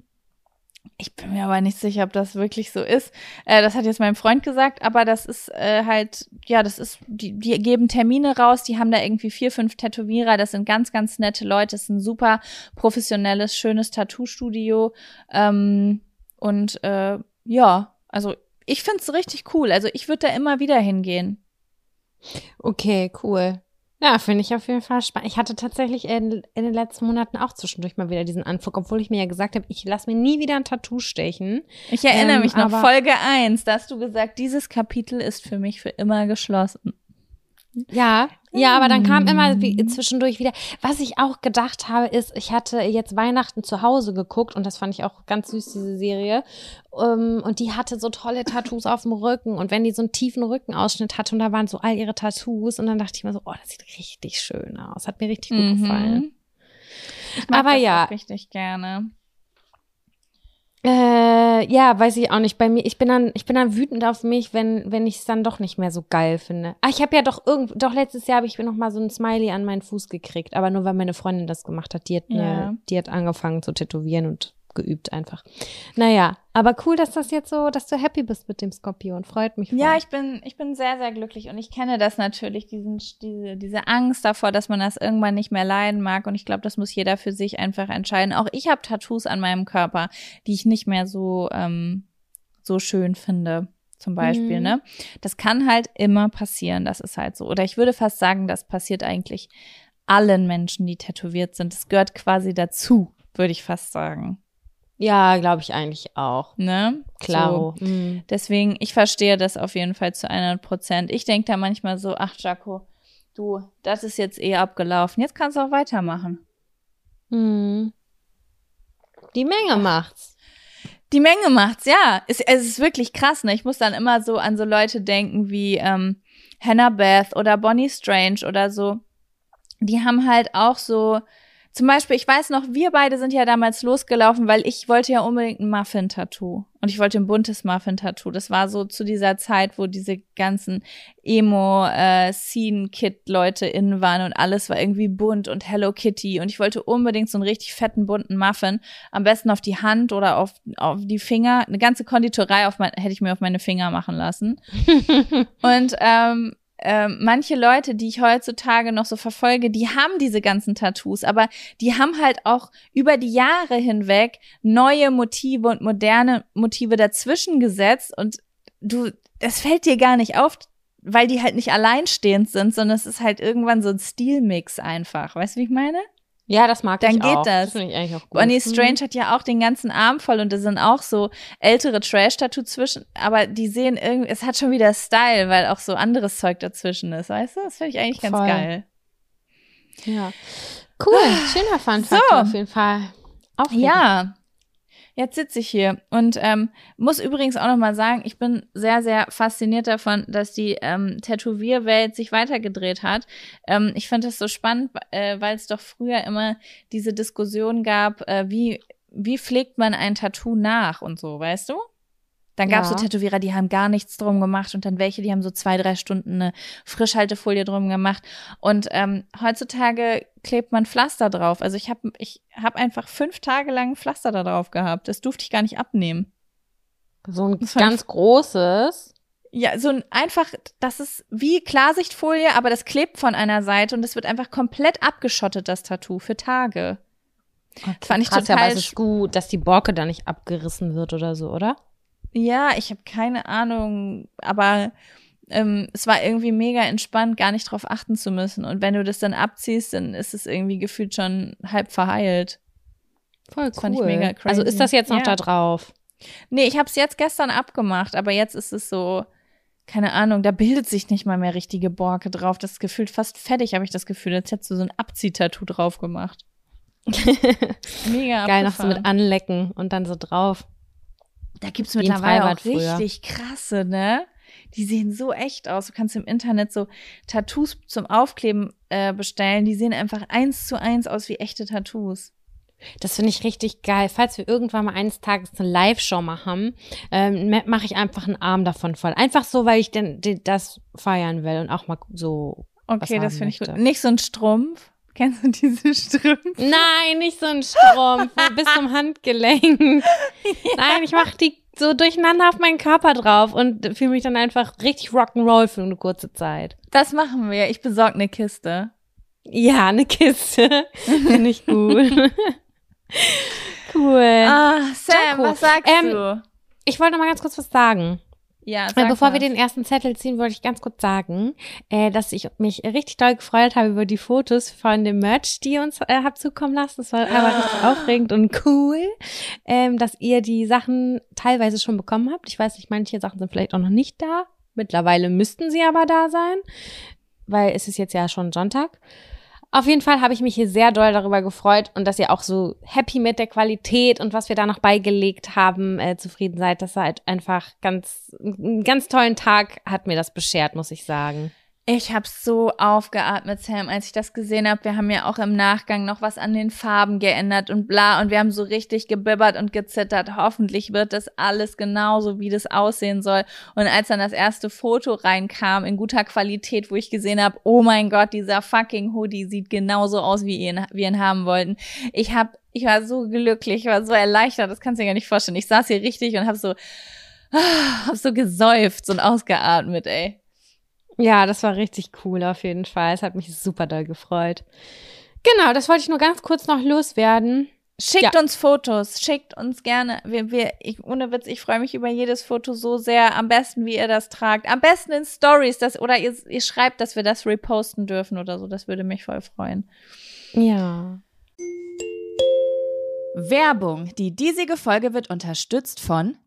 B: Ich bin mir aber nicht sicher, ob das wirklich so ist. Äh, das hat jetzt mein Freund gesagt, aber das ist äh, halt, ja, das ist, die, die geben Termine raus, die haben da irgendwie vier, fünf Tätowierer, das sind ganz, ganz nette Leute, das ist ein super professionelles, schönes Tattoo-Studio. Ähm, und äh, ja, also ich find's richtig cool. Also ich würde da immer wieder hingehen.
A: Okay, cool. Ja, finde ich auf jeden Fall spannend. Ich hatte tatsächlich in, in, den letzten Monaten auch zwischendurch mal wieder diesen Anflug, obwohl ich mir ja gesagt habe, ich lasse mir nie wieder ein Tattoo stechen.
B: Ich erinnere ähm, mich noch, Folge eins, da hast du gesagt, dieses Kapitel ist für mich für immer geschlossen.
A: Ja, ja, aber dann kam immer wie, mm. zwischendurch wieder. Was ich auch gedacht habe, ist, ich hatte jetzt Weihnachten zu Hause geguckt und das fand ich auch ganz süß, diese Serie. Um, ähm, und die hatte so tolle Tattoos auf dem Rücken und wenn die so einen tiefen Rückenausschnitt hatte und da waren so all ihre Tattoos und dann dachte ich mir so, oh, das sieht richtig schön aus. Hat mir richtig gut mhm. gefallen.
B: Ich mag aber das ja. richtig gerne.
A: Äh, ja, weiß ich auch nicht. Bei mir, ich bin dann, ich bin dann wütend auf mich, wenn, wenn ich es dann doch nicht mehr so geil finde. Ah, ich habe ja doch irgend, doch letztes Jahr habe ich mir noch mal so ein Smiley an meinen Fuß gekriegt, aber nur weil meine Freundin das gemacht hat. Die hat, ja. ne, die hat angefangen zu tätowieren und geübt einfach. Naja, aber cool, dass das jetzt so, dass du happy bist mit dem Skorpion. Freut mich. Voll.
B: Ja, ich bin, ich bin sehr, sehr glücklich und ich kenne das natürlich, diesen, diese, diese Angst davor, dass man das irgendwann nicht mehr leiden mag. Und ich glaube, das muss jeder für sich einfach entscheiden. Auch ich habe Tattoos an meinem Körper, die ich nicht mehr so, ähm, so schön finde zum Beispiel, mhm. ne? Das kann halt immer passieren, das ist halt so. Oder ich würde fast sagen, das passiert eigentlich allen Menschen, die tätowiert sind. Das gehört quasi dazu, würde ich fast sagen.
A: Ja, glaube ich eigentlich auch.
B: Ne?
A: Klar.
B: So. Mhm. Deswegen, ich verstehe das auf jeden Fall zu 100 Prozent. Ich denke da manchmal so, ach Jaco, du, das ist jetzt eh abgelaufen. Jetzt kannst du auch weitermachen.
A: Mhm. Die Menge macht's.
B: Die Menge macht's, ja. Es, es ist wirklich krass, ne? Ich muss dann immer so an so Leute denken wie ähm, Hannah Beth oder Bonnie Strange oder so. Die haben halt auch so zum Beispiel, ich weiß noch, wir beide sind ja damals losgelaufen, weil ich wollte ja unbedingt ein Muffin-Tattoo. Und ich wollte ein buntes Muffin-Tattoo. Das war so zu dieser Zeit, wo diese ganzen Emo-Scene-Kid-Leute äh, innen waren und alles war irgendwie bunt und Hello Kitty. Und ich wollte unbedingt so einen richtig fetten bunten Muffin. Am besten auf die Hand oder auf, auf die Finger. Eine ganze Konditorei auf mein, hätte ich mir auf meine Finger machen lassen. und ähm, ähm, manche Leute, die ich heutzutage noch so verfolge, die haben diese ganzen Tattoos, aber die haben halt auch über die Jahre hinweg neue Motive und moderne Motive dazwischen gesetzt und du, das fällt dir gar nicht auf, weil die halt nicht alleinstehend sind, sondern es ist halt irgendwann so ein Stilmix einfach. Weißt du, wie ich meine?
A: Ja, das mag
B: Dann
A: ich
B: geht
A: auch.
B: das.
A: das ich eigentlich auch gut.
B: Bonnie mhm. Strange hat ja auch den ganzen Arm voll und da sind auch so ältere Trash-Tattoo zwischen, aber die sehen irgendwie, es hat schon wieder Style, weil auch so anderes Zeug dazwischen ist, weißt du? Das finde ich eigentlich ganz voll. geil.
A: Ja. Cool, schöner Fun Fact so. auf jeden Fall.
B: Aufregend. Ja, Jetzt sitze ich hier und ähm, muss übrigens auch noch mal sagen, ich bin sehr, sehr fasziniert davon, dass die ähm, Tätowierwelt sich weitergedreht hat. Ähm, ich finde das so spannend, äh, weil es doch früher immer diese Diskussion gab, äh, wie, wie pflegt man ein Tattoo nach und so, weißt du? Dann gab es ja. so Tätowierer, die haben gar nichts drum gemacht und dann welche, die haben so zwei, drei Stunden eine Frischhaltefolie drum gemacht. Und ähm, heutzutage klebt man Pflaster drauf. Also ich habe ich hab einfach fünf Tage lang Pflaster da drauf gehabt. Das durfte ich gar nicht abnehmen.
A: So ein ganz großes.
B: Ja, so ein einfach, das ist wie Klarsichtfolie, aber das klebt von einer Seite und es wird einfach komplett abgeschottet, das Tattoo, für Tage.
A: Okay, fand ich krass, total aber es ist gut, dass die Borke da nicht abgerissen wird oder so, oder?
B: Ja, ich habe keine Ahnung, aber ähm, es war irgendwie mega entspannt, gar nicht drauf achten zu müssen. Und wenn du das dann abziehst, dann ist es irgendwie gefühlt schon halb verheilt.
A: Voll cool. Das fand ich mega crazy. Also ist das jetzt noch ja. da drauf?
B: Nee, ich habe es jetzt gestern abgemacht, aber jetzt ist es so, keine Ahnung, da bildet sich nicht mal mehr richtige Borke drauf. Das ist gefühlt fast fertig, habe ich das Gefühl. Jetzt hättest du so ein Abziehtattoo drauf gemacht.
A: mega Geil, noch so mit anlecken und dann so drauf.
B: Da gibt's mittlerweile auch richtig krasse, ne? Die sehen so echt aus. Du kannst im Internet so Tattoos zum Aufkleben äh, bestellen. Die sehen einfach eins zu eins aus wie echte Tattoos.
A: Das finde ich richtig geil. Falls wir irgendwann mal eines Tages eine Live-Show machen, ähm, mache ich einfach einen Arm davon voll. Einfach so, weil ich denn das feiern will und auch mal so.
B: Okay, das finde ich gut. Nicht so ein Strumpf. Kennst du diese Strümpfe?
A: Nein, nicht so ein Strumpf, bis zum Handgelenk. Ja. Nein, ich mache die so durcheinander auf meinen Körper drauf und fühle mich dann einfach richtig Rock'n'Roll für eine kurze Zeit.
B: Das machen wir. Ich besorge eine Kiste.
A: Ja, eine Kiste. Finde ich gut. cool.
B: Ah, Sam, was sagst ähm, du?
A: Ich wollte noch mal ganz kurz was sagen.
B: Ja,
A: sag Bevor was. wir den ersten Zettel ziehen, wollte ich ganz kurz sagen, äh, dass ich mich richtig doll gefreut habe über die Fotos von dem Merch, die ihr uns äh, habt zukommen lassen. Das war einfach richtig ah. aufregend und cool, ähm, dass ihr die Sachen teilweise schon bekommen habt. Ich weiß nicht, manche Sachen sind vielleicht auch noch nicht da. Mittlerweile müssten sie aber da sein, weil es ist jetzt ja schon Sonntag. Auf jeden Fall habe ich mich hier sehr doll darüber gefreut und dass ihr auch so happy mit der Qualität und was wir da noch beigelegt haben, äh, zufrieden seid. Das war halt einfach ganz, einen ganz tollen Tag hat mir das beschert, muss ich sagen.
B: Ich habe so aufgeatmet, Sam, als ich das gesehen habe. Wir haben ja auch im Nachgang noch was an den Farben geändert und bla. Und wir haben so richtig gebibbert und gezittert. Hoffentlich wird das alles genauso, wie das aussehen soll. Und als dann das erste Foto reinkam in guter Qualität, wo ich gesehen habe, oh mein Gott, dieser fucking Hoodie sieht genauso aus, wie wir ihn, wir ihn haben wollten. Ich hab, ich war so glücklich, ich war so erleichtert. Das kannst du dir gar nicht vorstellen. Ich saß hier richtig und habe so, hab so gesäuft und ausgeatmet, ey.
A: Ja, das war richtig cool auf jeden Fall. Es hat mich super doll gefreut. Genau, das wollte ich nur ganz kurz noch loswerden.
B: Schickt ja. uns Fotos, schickt uns gerne. Wir, wir, ich, ohne Witz, ich freue mich über jedes Foto so sehr. Am besten, wie ihr das tragt. Am besten in Stories, das, oder ihr, ihr schreibt, dass wir das reposten dürfen oder so. Das würde mich voll freuen.
A: Ja.
B: Werbung. Die diesige Folge wird unterstützt von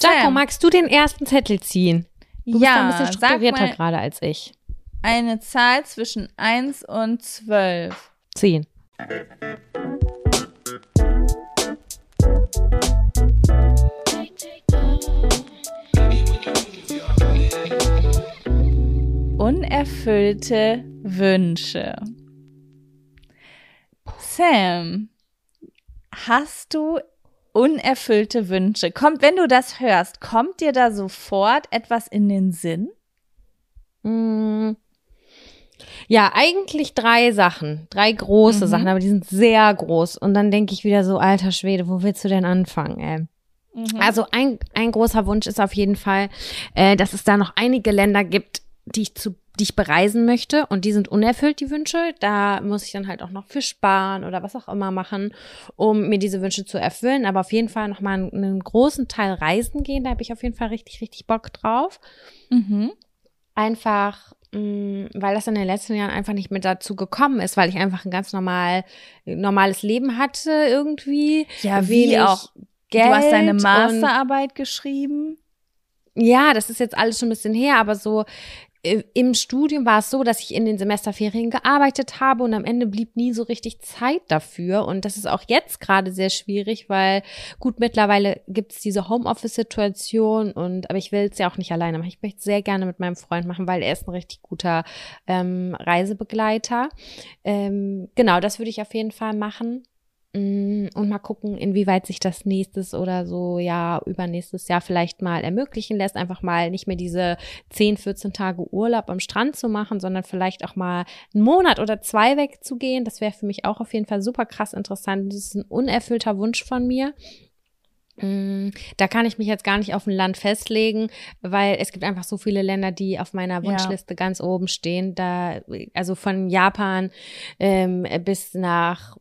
A: Jaco, magst du den ersten Zettel ziehen? Du
B: ja,
A: bist ein bisschen strukturierter gerade als ich.
B: Eine Zahl zwischen 1 und 12.
A: 10.
B: Unerfüllte Wünsche. Sam, hast du unerfüllte Wünsche? Kommt, wenn du das hörst, kommt dir da sofort etwas in den Sinn?
A: Mm. Ja, eigentlich drei Sachen, drei große mhm. Sachen, aber die sind sehr groß. Und dann denke ich wieder so, alter Schwede, wo willst du denn anfangen, ey? Mhm. Also ein, ein großer Wunsch ist auf jeden Fall, äh, dass es da noch einige Länder gibt, die ich zu die ich bereisen möchte und die sind unerfüllt, die Wünsche. Da muss ich dann halt auch noch für sparen oder was auch immer machen, um mir diese Wünsche zu erfüllen. Aber auf jeden Fall nochmal einen, einen großen Teil reisen gehen, da habe ich auf jeden Fall richtig, richtig Bock drauf. Mhm. Einfach, mh, mm, weil das in den letzten Jahren einfach nicht mehr dazu gekommen ist, weil ich einfach ein ganz normal, normales Leben hatte irgendwie.
B: Ja, wie auch. Geld du hast deine Masterarbeit geschrieben.
A: Ja, das ist jetzt alles schon ein bisschen her, aber so im Studium war es so, dass ich in den Semesterferien gearbeitet habe und am Ende blieb nie so richtig Zeit dafür. Und das ist auch jetzt gerade sehr schwierig, weil gut, mittlerweile gibt es diese Homeoffice-Situation und aber ich will es ja auch nicht alleine machen. Ich möchte es sehr gerne mit meinem Freund machen, weil er ist ein richtig guter ähm, Reisebegleiter. Ähm, genau, das würde ich auf jeden Fall machen. Mm, und mal gucken, inwieweit sich das nächstes oder so ja übernächstes Jahr vielleicht mal ermöglichen lässt, einfach mal nicht mehr diese 10, 14 Tage Urlaub am Strand zu machen, sondern vielleicht auch mal einen Monat oder zwei wegzugehen. Das wäre für mich auch auf jeden Fall super krass interessant. Das ist ein unerfüllter Wunsch von mir. Mm, da kann ich mich jetzt gar nicht auf ein Land festlegen, weil es gibt einfach so viele Länder, die auf meiner Wunschliste ja. ganz oben stehen. Da, also von Japan ähm, bis nach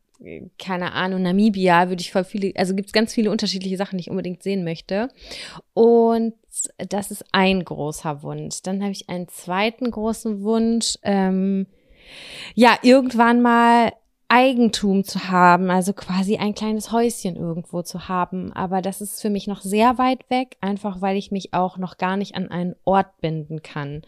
A: keine Ahnung, Namibia würde ich voll viele, also gibt es ganz viele unterschiedliche Sachen, die ich unbedingt sehen möchte. Und das ist ein großer Wunsch. Dann habe ich einen zweiten großen Wunsch, ähm, ja, irgendwann mal Eigentum zu haben, also quasi ein kleines Häuschen irgendwo zu haben. Aber das ist für mich noch sehr weit weg, einfach weil ich mich auch noch gar nicht an einen Ort binden kann.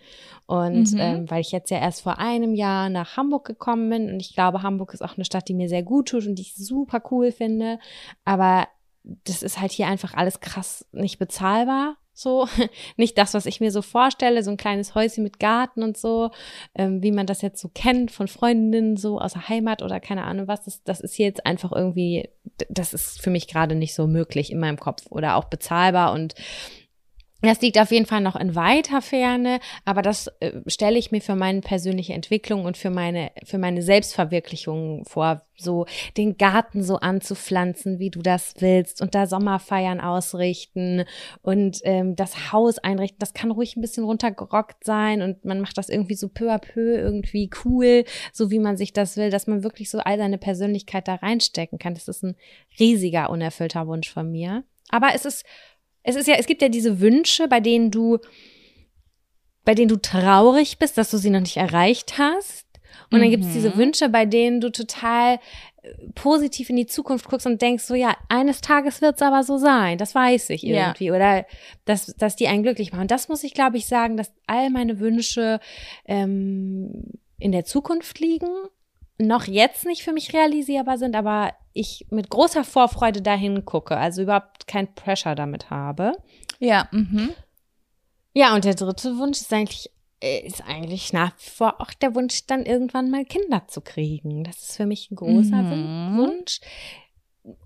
A: Und mhm. ähm, weil ich jetzt ja erst vor einem Jahr nach Hamburg gekommen bin und ich glaube, Hamburg ist auch eine Stadt, die mir sehr gut tut und die ich super cool finde. Aber das ist halt hier einfach alles krass nicht bezahlbar so nicht das, was ich mir so vorstelle, so ein kleines Häuschen mit Garten und so, ähm, wie man das jetzt so kennt von Freundinnen so aus der Heimat oder keine Ahnung was. Das, das ist jetzt einfach irgendwie, das ist für mich gerade nicht so möglich in meinem Kopf oder auch bezahlbar und das liegt auf jeden Fall noch in weiter Ferne, aber das äh, stelle ich mir für meine persönliche Entwicklung und für meine, für meine Selbstverwirklichung vor, so den Garten so anzupflanzen, wie du das willst und da Sommerfeiern ausrichten und ähm, das Haus einrichten. Das kann ruhig ein bisschen runtergerockt sein und man macht das irgendwie so peu à peu irgendwie cool, so wie man sich das will, dass man wirklich so all seine Persönlichkeit da reinstecken kann. Das ist ein riesiger, unerfüllter Wunsch von mir. Aber es ist es ist ja, es gibt ja diese Wünsche, bei denen du, bei denen du traurig bist, dass du sie noch nicht erreicht hast. Und dann mhm. gibt es diese Wünsche, bei denen du total äh, positiv in die Zukunft guckst und denkst so, ja, eines Tages wird es aber so sein, das weiß ich irgendwie. Ja. Oder dass, dass die einen glücklich machen. Und das muss ich, glaube ich, sagen, dass all meine Wünsche ähm, in der Zukunft liegen noch jetzt nicht für mich realisierbar sind, aber ich mit großer Vorfreude dahin gucke, also überhaupt kein Pressure damit habe.
B: Ja, mhm.
A: Ja, und der dritte Wunsch ist eigentlich äh, ist eigentlich nach wie vor auch der Wunsch, dann irgendwann mal Kinder zu kriegen. Das ist für mich ein großer mhm. Wunsch.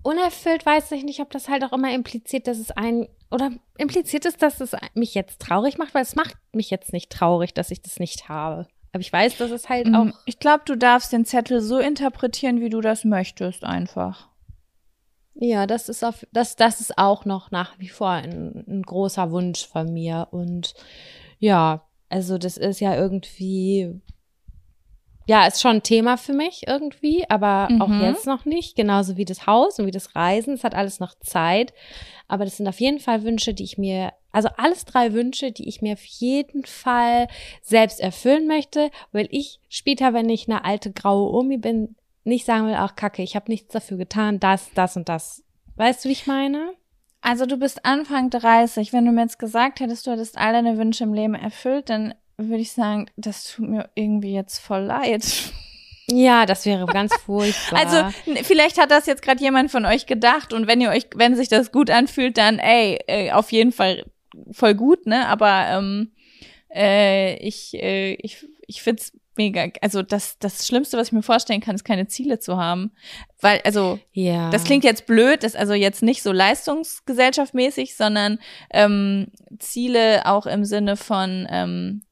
A: Unerfüllt weiß ich nicht, ob das halt auch immer impliziert, dass es ein oder impliziert ist, dass es mich jetzt traurig macht, weil es macht mich jetzt nicht traurig, dass ich das nicht habe. Aber ich weiß, dass es halt mm, auch.
B: Ich glaube, du darfst den Zettel so interpretieren, wie du das möchtest, einfach.
A: Ja, das ist auf, das, das ist auch noch nach wie vor ein, ein großer Wunsch von mir. Und ja, also das ist ja irgendwie, ja, ist schon ein Thema für mich irgendwie, aber mhm. auch jetzt noch nicht. Genauso wie das Haus und wie das Reisen. Es hat alles noch Zeit. Aber das sind auf jeden Fall Wünsche, die ich mir also alles drei Wünsche, die ich mir auf jeden Fall selbst erfüllen möchte, weil ich später, wenn ich eine alte graue Omi bin, nicht sagen will, ach Kacke, ich habe nichts dafür getan, das, das und das. Weißt du, wie ich meine?
B: Also du bist Anfang 30. Wenn du mir jetzt gesagt hättest, du hättest all deine Wünsche im Leben erfüllt, dann würde ich sagen, das tut mir irgendwie jetzt voll leid.
A: Ja, das wäre ganz furchtbar.
B: Also vielleicht hat das jetzt gerade jemand von euch gedacht und wenn ihr euch, wenn sich das gut anfühlt, dann ey, äh, auf jeden Fall voll gut, ne? Aber ähm, äh, ich, äh, ich, ich find's mega. Also das, das Schlimmste, was ich mir vorstellen kann, ist keine Ziele zu haben. Weil, also, ja. das klingt jetzt blöd, das ist also jetzt nicht so leistungsgesellschaftmäßig, sondern ähm, Ziele auch im Sinne von ähm,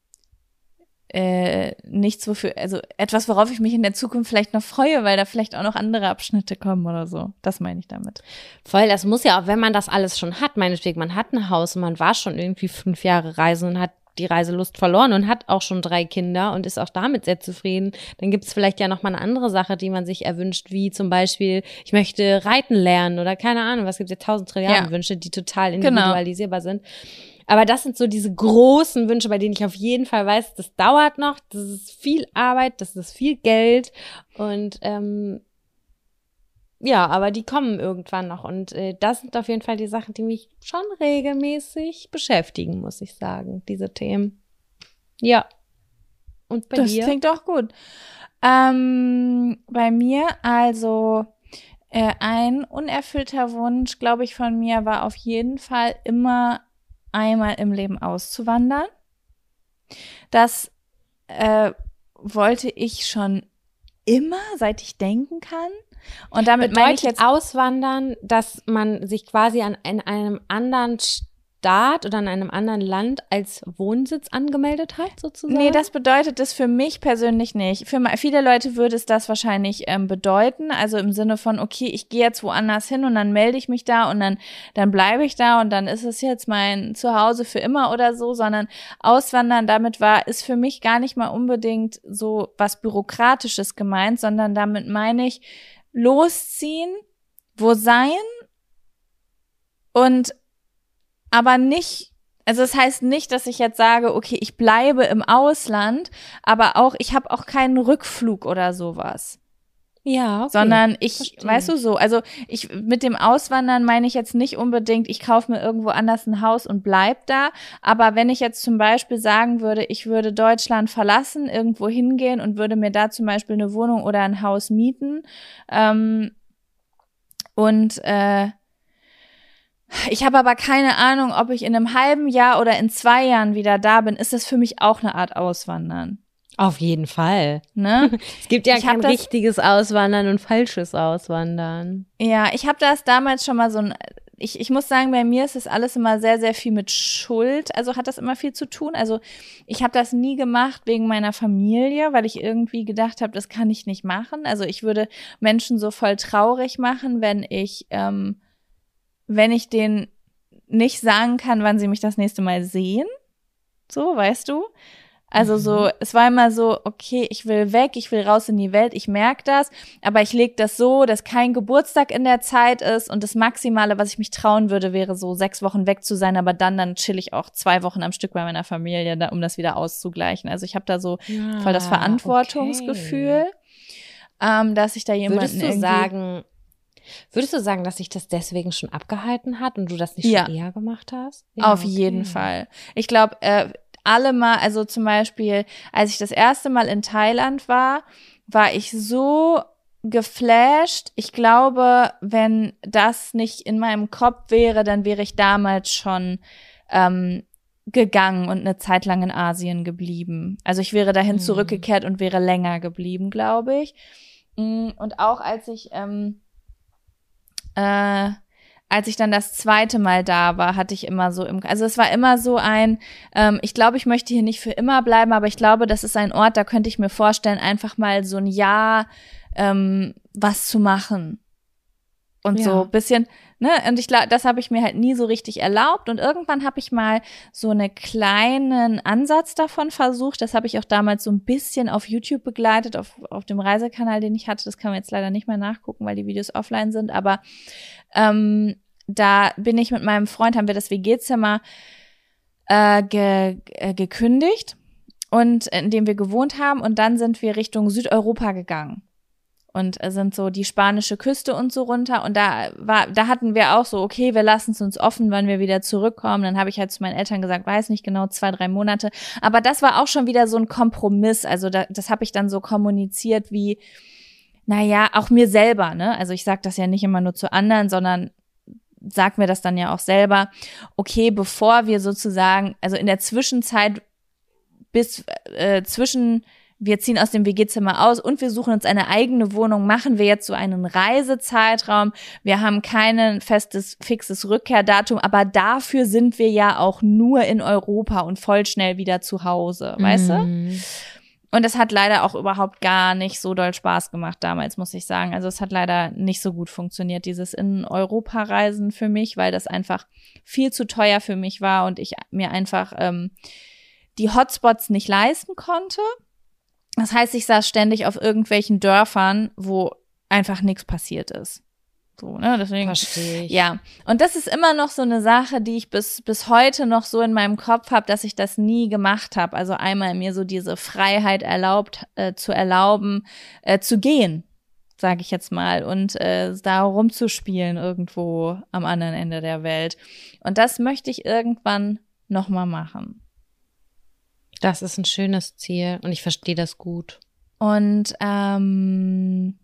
B: äh, nichts, wofür, also etwas, worauf ich mich in der Zukunft vielleicht noch freue, weil da vielleicht auch noch andere Abschnitte kommen oder so. Das meine ich damit.
A: Voll, das muss ja auch, wenn man das alles schon hat, meinetwegen, man hat ein Haus und man war schon irgendwie fünf Jahre reisen und hat die Reiselust verloren und hat auch schon drei Kinder und ist auch damit sehr zufrieden, dann gibt es vielleicht ja noch mal eine andere Sache, die man sich erwünscht, wie zum Beispiel, ich möchte reiten lernen oder keine Ahnung, was gibt es ja tausend Trilliarden ja. Wünsche, die total genau. individualisierbar genau. sind. Aber das sind so diese großen Wünsche, bei denen ich auf jeden Fall weiß, das dauert noch, das ist viel Arbeit, das ist viel Geld und ähm, ja, aber die kommen irgendwann noch und äh, das sind auf jeden Fall die Sachen, die mich schon regelmäßig beschäftigen, muss ich sagen, diese Themen. Ja. Und bei
B: das
A: dir?
B: Das klingt doch gut. Ähm, bei mir, also äh, ein unerfüllter Wunsch, glaube ich, von mir war auf jeden Fall immer einmal im Leben auszuwandern. Das äh, wollte ich schon immer, seit ich denken kann. Und damit
A: Bedeutet
B: meine ich jetzt
A: auswandern, dass man sich quasi an in einem anderen Staat oder in einem anderen Land als Wohnsitz angemeldet hat, sozusagen?
B: Nee, das bedeutet das für mich persönlich nicht. Für viele Leute würde es das wahrscheinlich ähm, bedeuten. Also im Sinne von, okay, ich gehe jetzt woanders hin und dann melde ich mich da und dann, dann bleibe ich da und dann ist es jetzt mein Zuhause für immer oder so, sondern Auswandern damit war, ist für mich gar nicht mal unbedingt so was Bürokratisches gemeint, sondern damit meine ich losziehen, wo sein und aber nicht, also das heißt nicht, dass ich jetzt sage, okay, ich bleibe im Ausland, aber auch, ich habe auch keinen Rückflug oder sowas.
A: Ja, okay.
B: Sondern ich, Verstehe. weißt du so, also ich mit dem Auswandern meine ich jetzt nicht unbedingt, ich kaufe mir irgendwo anders ein Haus und bleib da. Aber wenn ich jetzt zum Beispiel sagen würde, ich würde Deutschland verlassen, irgendwo hingehen und würde mir da zum Beispiel eine Wohnung oder ein Haus mieten ähm, und äh, ich habe aber keine Ahnung, ob ich in einem halben Jahr oder in zwei Jahren wieder da bin. Ist das für mich auch eine Art Auswandern?
A: Auf jeden Fall.
B: Ne?
A: Es gibt ja ich kein richtiges Auswandern und falsches Auswandern.
B: Ja, ich habe das damals schon mal so ein. Ich, ich muss sagen, bei mir ist das alles immer sehr, sehr viel mit Schuld. Also hat das immer viel zu tun. Also ich habe das nie gemacht wegen meiner Familie, weil ich irgendwie gedacht habe, das kann ich nicht machen. Also ich würde Menschen so voll traurig machen, wenn ich ähm, wenn ich denen nicht sagen kann, wann sie mich das nächste Mal sehen. So, weißt du? Also so, mhm. es war immer so, okay, ich will weg, ich will raus in die Welt, ich merke das, aber ich lege das so, dass kein Geburtstag in der Zeit ist und das Maximale, was ich mich trauen würde, wäre so sechs Wochen weg zu sein, aber dann, dann chill ich auch zwei Wochen am Stück bei meiner Familie, um das wieder auszugleichen. Also ich habe da so ja, voll das ah, Verantwortungsgefühl, okay. ähm, dass ich da jemanden
A: Würdest du sagen, Würdest du sagen, dass sich das deswegen schon abgehalten hat und du das nicht
B: ja.
A: schon eher gemacht hast?
B: Ja, Auf okay. jeden Fall. Ich glaube, äh, alle mal, also zum Beispiel, als ich das erste Mal in Thailand war, war ich so geflasht. Ich glaube, wenn das nicht in meinem Kopf wäre, dann wäre ich damals schon ähm, gegangen und eine Zeit lang in Asien geblieben. Also ich wäre dahin mhm. zurückgekehrt und wäre länger geblieben, glaube ich. Mm, und auch als ich ähm, äh, als ich dann das zweite Mal da war, hatte ich immer so im, also es war immer so ein, ähm, ich glaube, ich möchte hier nicht für immer bleiben, aber ich glaube, das ist ein Ort, da könnte ich mir vorstellen, einfach mal so ein Jahr ähm, was zu machen. Und ja. so bisschen, ne, und ich glaube, das habe ich mir halt nie so richtig erlaubt. Und irgendwann habe ich mal so einen kleinen Ansatz davon versucht. Das habe ich auch damals so ein bisschen auf YouTube begleitet, auf, auf dem Reisekanal, den ich hatte. Das kann man jetzt leider nicht mehr nachgucken, weil die Videos offline sind. Aber ähm, da bin ich mit meinem Freund, haben wir das WG-Zimmer äh, ge, äh, gekündigt und in dem wir gewohnt haben. Und dann sind wir Richtung Südeuropa gegangen und sind so die spanische Küste und so runter. Und da war, da hatten wir auch so, okay, wir lassen es uns offen, wann wir wieder zurückkommen. Dann habe ich halt zu meinen Eltern gesagt, weiß nicht genau, zwei, drei Monate. Aber das war auch schon wieder so ein Kompromiss. Also da, das habe ich dann so kommuniziert wie, naja, auch mir selber, ne? Also ich sage das ja nicht immer nur zu anderen, sondern sag mir das dann ja auch selber. Okay, bevor wir sozusagen, also in der Zwischenzeit bis äh, zwischen wir ziehen aus dem WG-Zimmer aus und wir suchen uns eine eigene Wohnung, machen wir jetzt so einen Reisezeitraum. Wir haben kein festes, fixes Rückkehrdatum, aber dafür sind wir ja auch nur in Europa und voll schnell wieder zu Hause, weißt du? Mhm. Und es hat leider auch überhaupt gar nicht so doll Spaß gemacht damals, muss ich sagen. Also es hat leider nicht so gut funktioniert, dieses in Europa Reisen für mich, weil das einfach viel zu teuer für mich war und ich mir einfach ähm, die Hotspots nicht leisten konnte. Das heißt, ich saß ständig auf irgendwelchen Dörfern, wo einfach nichts passiert ist. So, ne? Deswegen.
A: Verstehe ich.
B: Ja. Und das ist immer noch so eine Sache, die ich bis, bis heute noch so in meinem Kopf habe, dass ich das nie gemacht habe. Also einmal mir so diese Freiheit erlaubt, äh, zu erlauben, äh, zu gehen, sage ich jetzt mal, und äh, da rumzuspielen irgendwo am anderen Ende der Welt. Und das möchte ich irgendwann nochmal machen.
A: Das ist ein schönes Ziel und ich verstehe das gut.
B: Und ähm,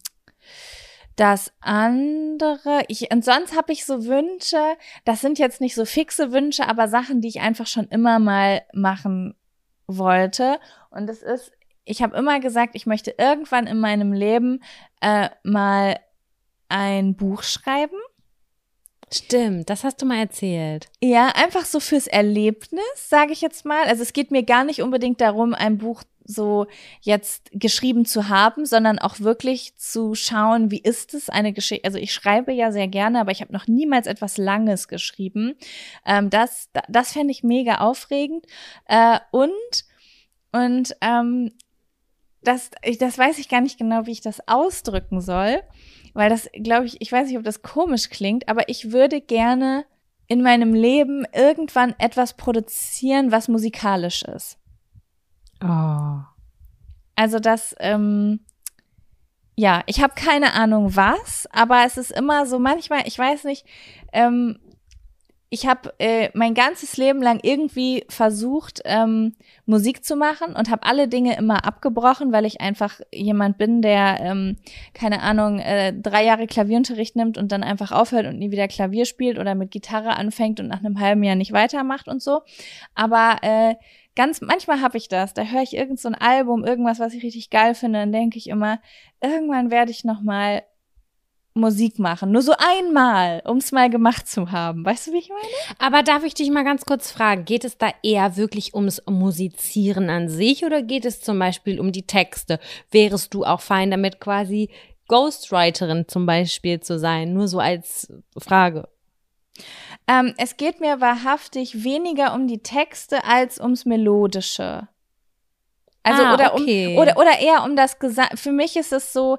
B: das andere, ich, und sonst habe ich so Wünsche, das sind jetzt nicht so fixe Wünsche, aber Sachen, die ich einfach schon immer mal machen wollte. Und das ist, ich habe immer gesagt, ich möchte irgendwann in meinem Leben äh, mal ein Buch schreiben.
A: Stimmt, das hast du mal erzählt.
B: Ja, einfach so fürs Erlebnis, sage ich jetzt mal. Also es geht mir gar nicht unbedingt darum, ein Buch so jetzt geschrieben zu haben, sondern auch wirklich zu schauen, wie ist es eine Geschichte. Also ich schreibe ja sehr gerne, aber ich habe noch niemals etwas Langes geschrieben. Ähm, das das fände ich mega aufregend. Äh, und und ähm, das, das weiß ich gar nicht genau, wie ich das ausdrücken soll, weil das, glaube ich, ich weiß nicht, ob das komisch klingt, aber ich würde gerne in meinem Leben irgendwann etwas produzieren, was musikalisch ist.
A: Oh.
B: Also das, ähm, ja, ich habe keine Ahnung was, aber es ist immer so manchmal, ich weiß nicht, ähm, ich habe äh, mein ganzes Leben lang irgendwie versucht, ähm, Musik zu machen und habe alle Dinge immer abgebrochen, weil ich einfach jemand bin, der, ähm, keine Ahnung, äh, drei Jahre Klavierunterricht nimmt und dann einfach aufhört und nie wieder Klavier spielt oder mit Gitarre anfängt und nach einem halben Jahr nicht weitermacht und so. Aber äh, ganz manchmal habe ich das. Da höre ich irgend so ein Album, irgendwas, was ich richtig geil finde, dann denke ich immer, irgendwann werde ich noch mal Musik machen. Nur so einmal, um es mal gemacht zu haben. Weißt du, wie ich meine?
A: Aber darf ich dich mal ganz kurz fragen, geht es da eher wirklich ums Musizieren an sich oder geht es zum Beispiel um die Texte? Wärest du auch fein damit quasi Ghostwriterin zum Beispiel zu sein? Nur so als Frage.
B: Ähm, es geht mir wahrhaftig weniger um die Texte als ums Melodische. Also ah, oder okay. um oder oder eher um das Gesang. Für mich ist es so,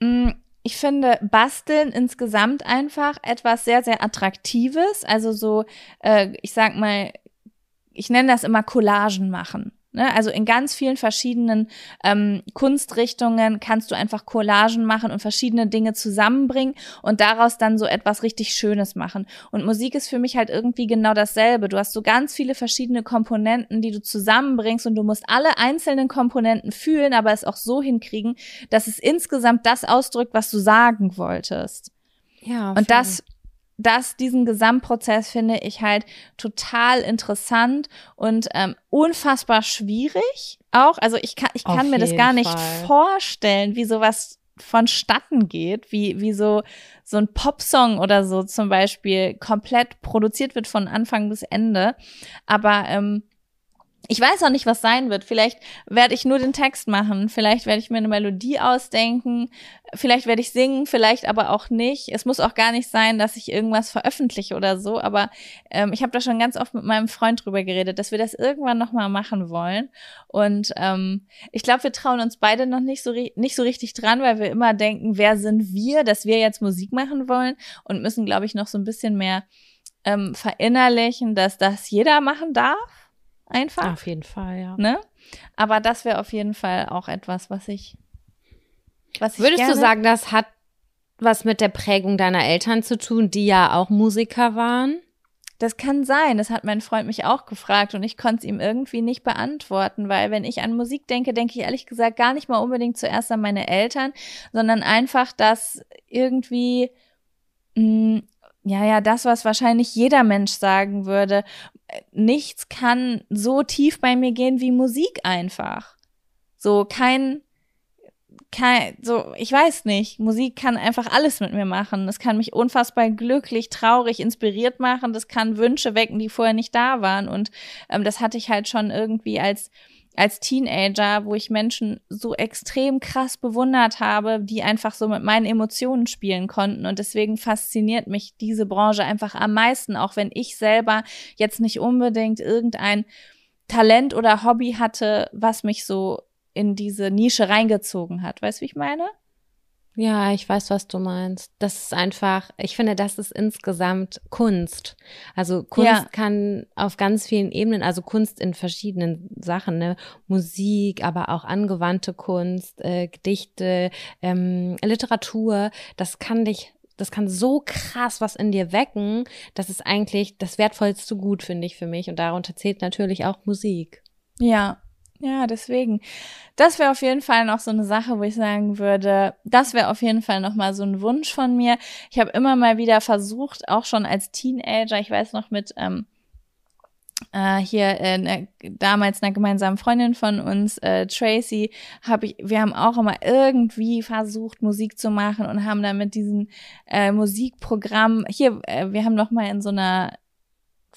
B: mh, mm, ich finde Basteln insgesamt einfach etwas sehr, sehr Attraktives. Also so, äh, ich sag mal, ich nenne das immer Collagen machen. Ne? Also in ganz vielen verschiedenen ähm, Kunstrichtungen kannst du einfach Collagen machen und verschiedene Dinge zusammenbringen und daraus dann so etwas richtig Schönes machen. Und Musik ist für mich halt irgendwie genau dasselbe. Du hast so ganz viele verschiedene Komponenten, die du zusammenbringst und du musst alle einzelnen Komponenten fühlen, aber es auch so hinkriegen, dass es insgesamt das ausdrückt, was du sagen wolltest. Ja. Und das das, diesen Gesamtprozess finde ich halt total interessant und ähm, unfassbar schwierig auch. Also ich kann, ich kann mir das gar nicht Fall. vorstellen, wie sowas vonstatten geht, wie, wie so, so ein Popsong oder so zum Beispiel komplett produziert wird von Anfang bis Ende. Aber ähm, ich weiß auch nicht, was sein wird. Vielleicht werde ich nur den Text machen. Vielleicht werde ich mir eine Melodie ausdenken. Vielleicht werde ich singen, vielleicht aber auch nicht. Es muss auch gar nicht sein, dass ich irgendwas veröffentliche oder so. Aber ähm, ich habe da schon ganz oft mit meinem Freund drüber geredet, dass wir das irgendwann nochmal machen wollen. Und ähm, ich glaube, wir trauen uns beide noch nicht so, nicht so richtig dran, weil wir immer denken, wer sind wir, dass wir jetzt Musik machen wollen und müssen, glaube ich, noch so ein bisschen mehr ähm, verinnerlichen, dass das jeder machen darf einfach.
A: Auf jeden Fall, ja.
B: Ne? Aber das wäre auf jeden Fall auch etwas, was ich.
A: Was ich Würdest du sagen, das hat was mit der Prägung deiner Eltern zu tun, die ja auch Musiker waren?
B: Das kann sein. Das hat mein Freund mich auch gefragt und ich konnte es ihm irgendwie nicht beantworten, weil wenn ich an Musik denke, denke ich ehrlich gesagt gar nicht mal unbedingt zuerst an meine Eltern, sondern einfach, dass irgendwie mh, mm, ja, ja, das, was wahrscheinlich jeder Mensch sagen würde. Nichts kann so tief bei mir gehen wie Musik einfach. So kein, kein, so, ich weiß nicht. Musik kann einfach alles mit mir machen. Es kann mich unfassbar glücklich, traurig, inspiriert machen. Das kann Wünsche wecken, die vorher nicht da waren. Und ähm, das hatte ich halt schon irgendwie als als Teenager, wo ich Menschen so extrem krass bewundert habe, die einfach so mit meinen Emotionen spielen konnten. Und deswegen fasziniert mich diese Branche einfach am meisten, auch wenn ich selber jetzt nicht unbedingt irgendein Talent oder Hobby hatte, was mich so in diese Nische reingezogen hat. Weißt du, wie ich meine?
A: Ja, ich weiß, was du meinst. Das ist einfach, ich finde, das ist insgesamt Kunst. Also Kunst ja. kann auf ganz vielen Ebenen, also Kunst in verschiedenen Sachen, ne? Musik, aber auch angewandte Kunst, äh, Gedichte, ähm, Literatur, das kann dich das kann so krass was in dir wecken. Das ist eigentlich das wertvollste Gut, finde ich, für mich. Und darunter zählt natürlich auch Musik.
B: Ja, Ja, deswegen. Das wäre auf jeden Fall noch so eine Sache, wo ich sagen würde, das wäre auf jeden Fall noch mal so ein Wunsch von mir. Ich habe immer mal wieder versucht, auch schon als Teenager, ich weiß noch mit ähm, äh, hier äh, damals einer gemeinsamen Freundin von uns, äh, Tracy, habe ich, wir haben auch immer irgendwie versucht, Musik zu machen und haben dann mit diesem äh, Musikprogramm, hier, äh, wir haben noch mal in so einer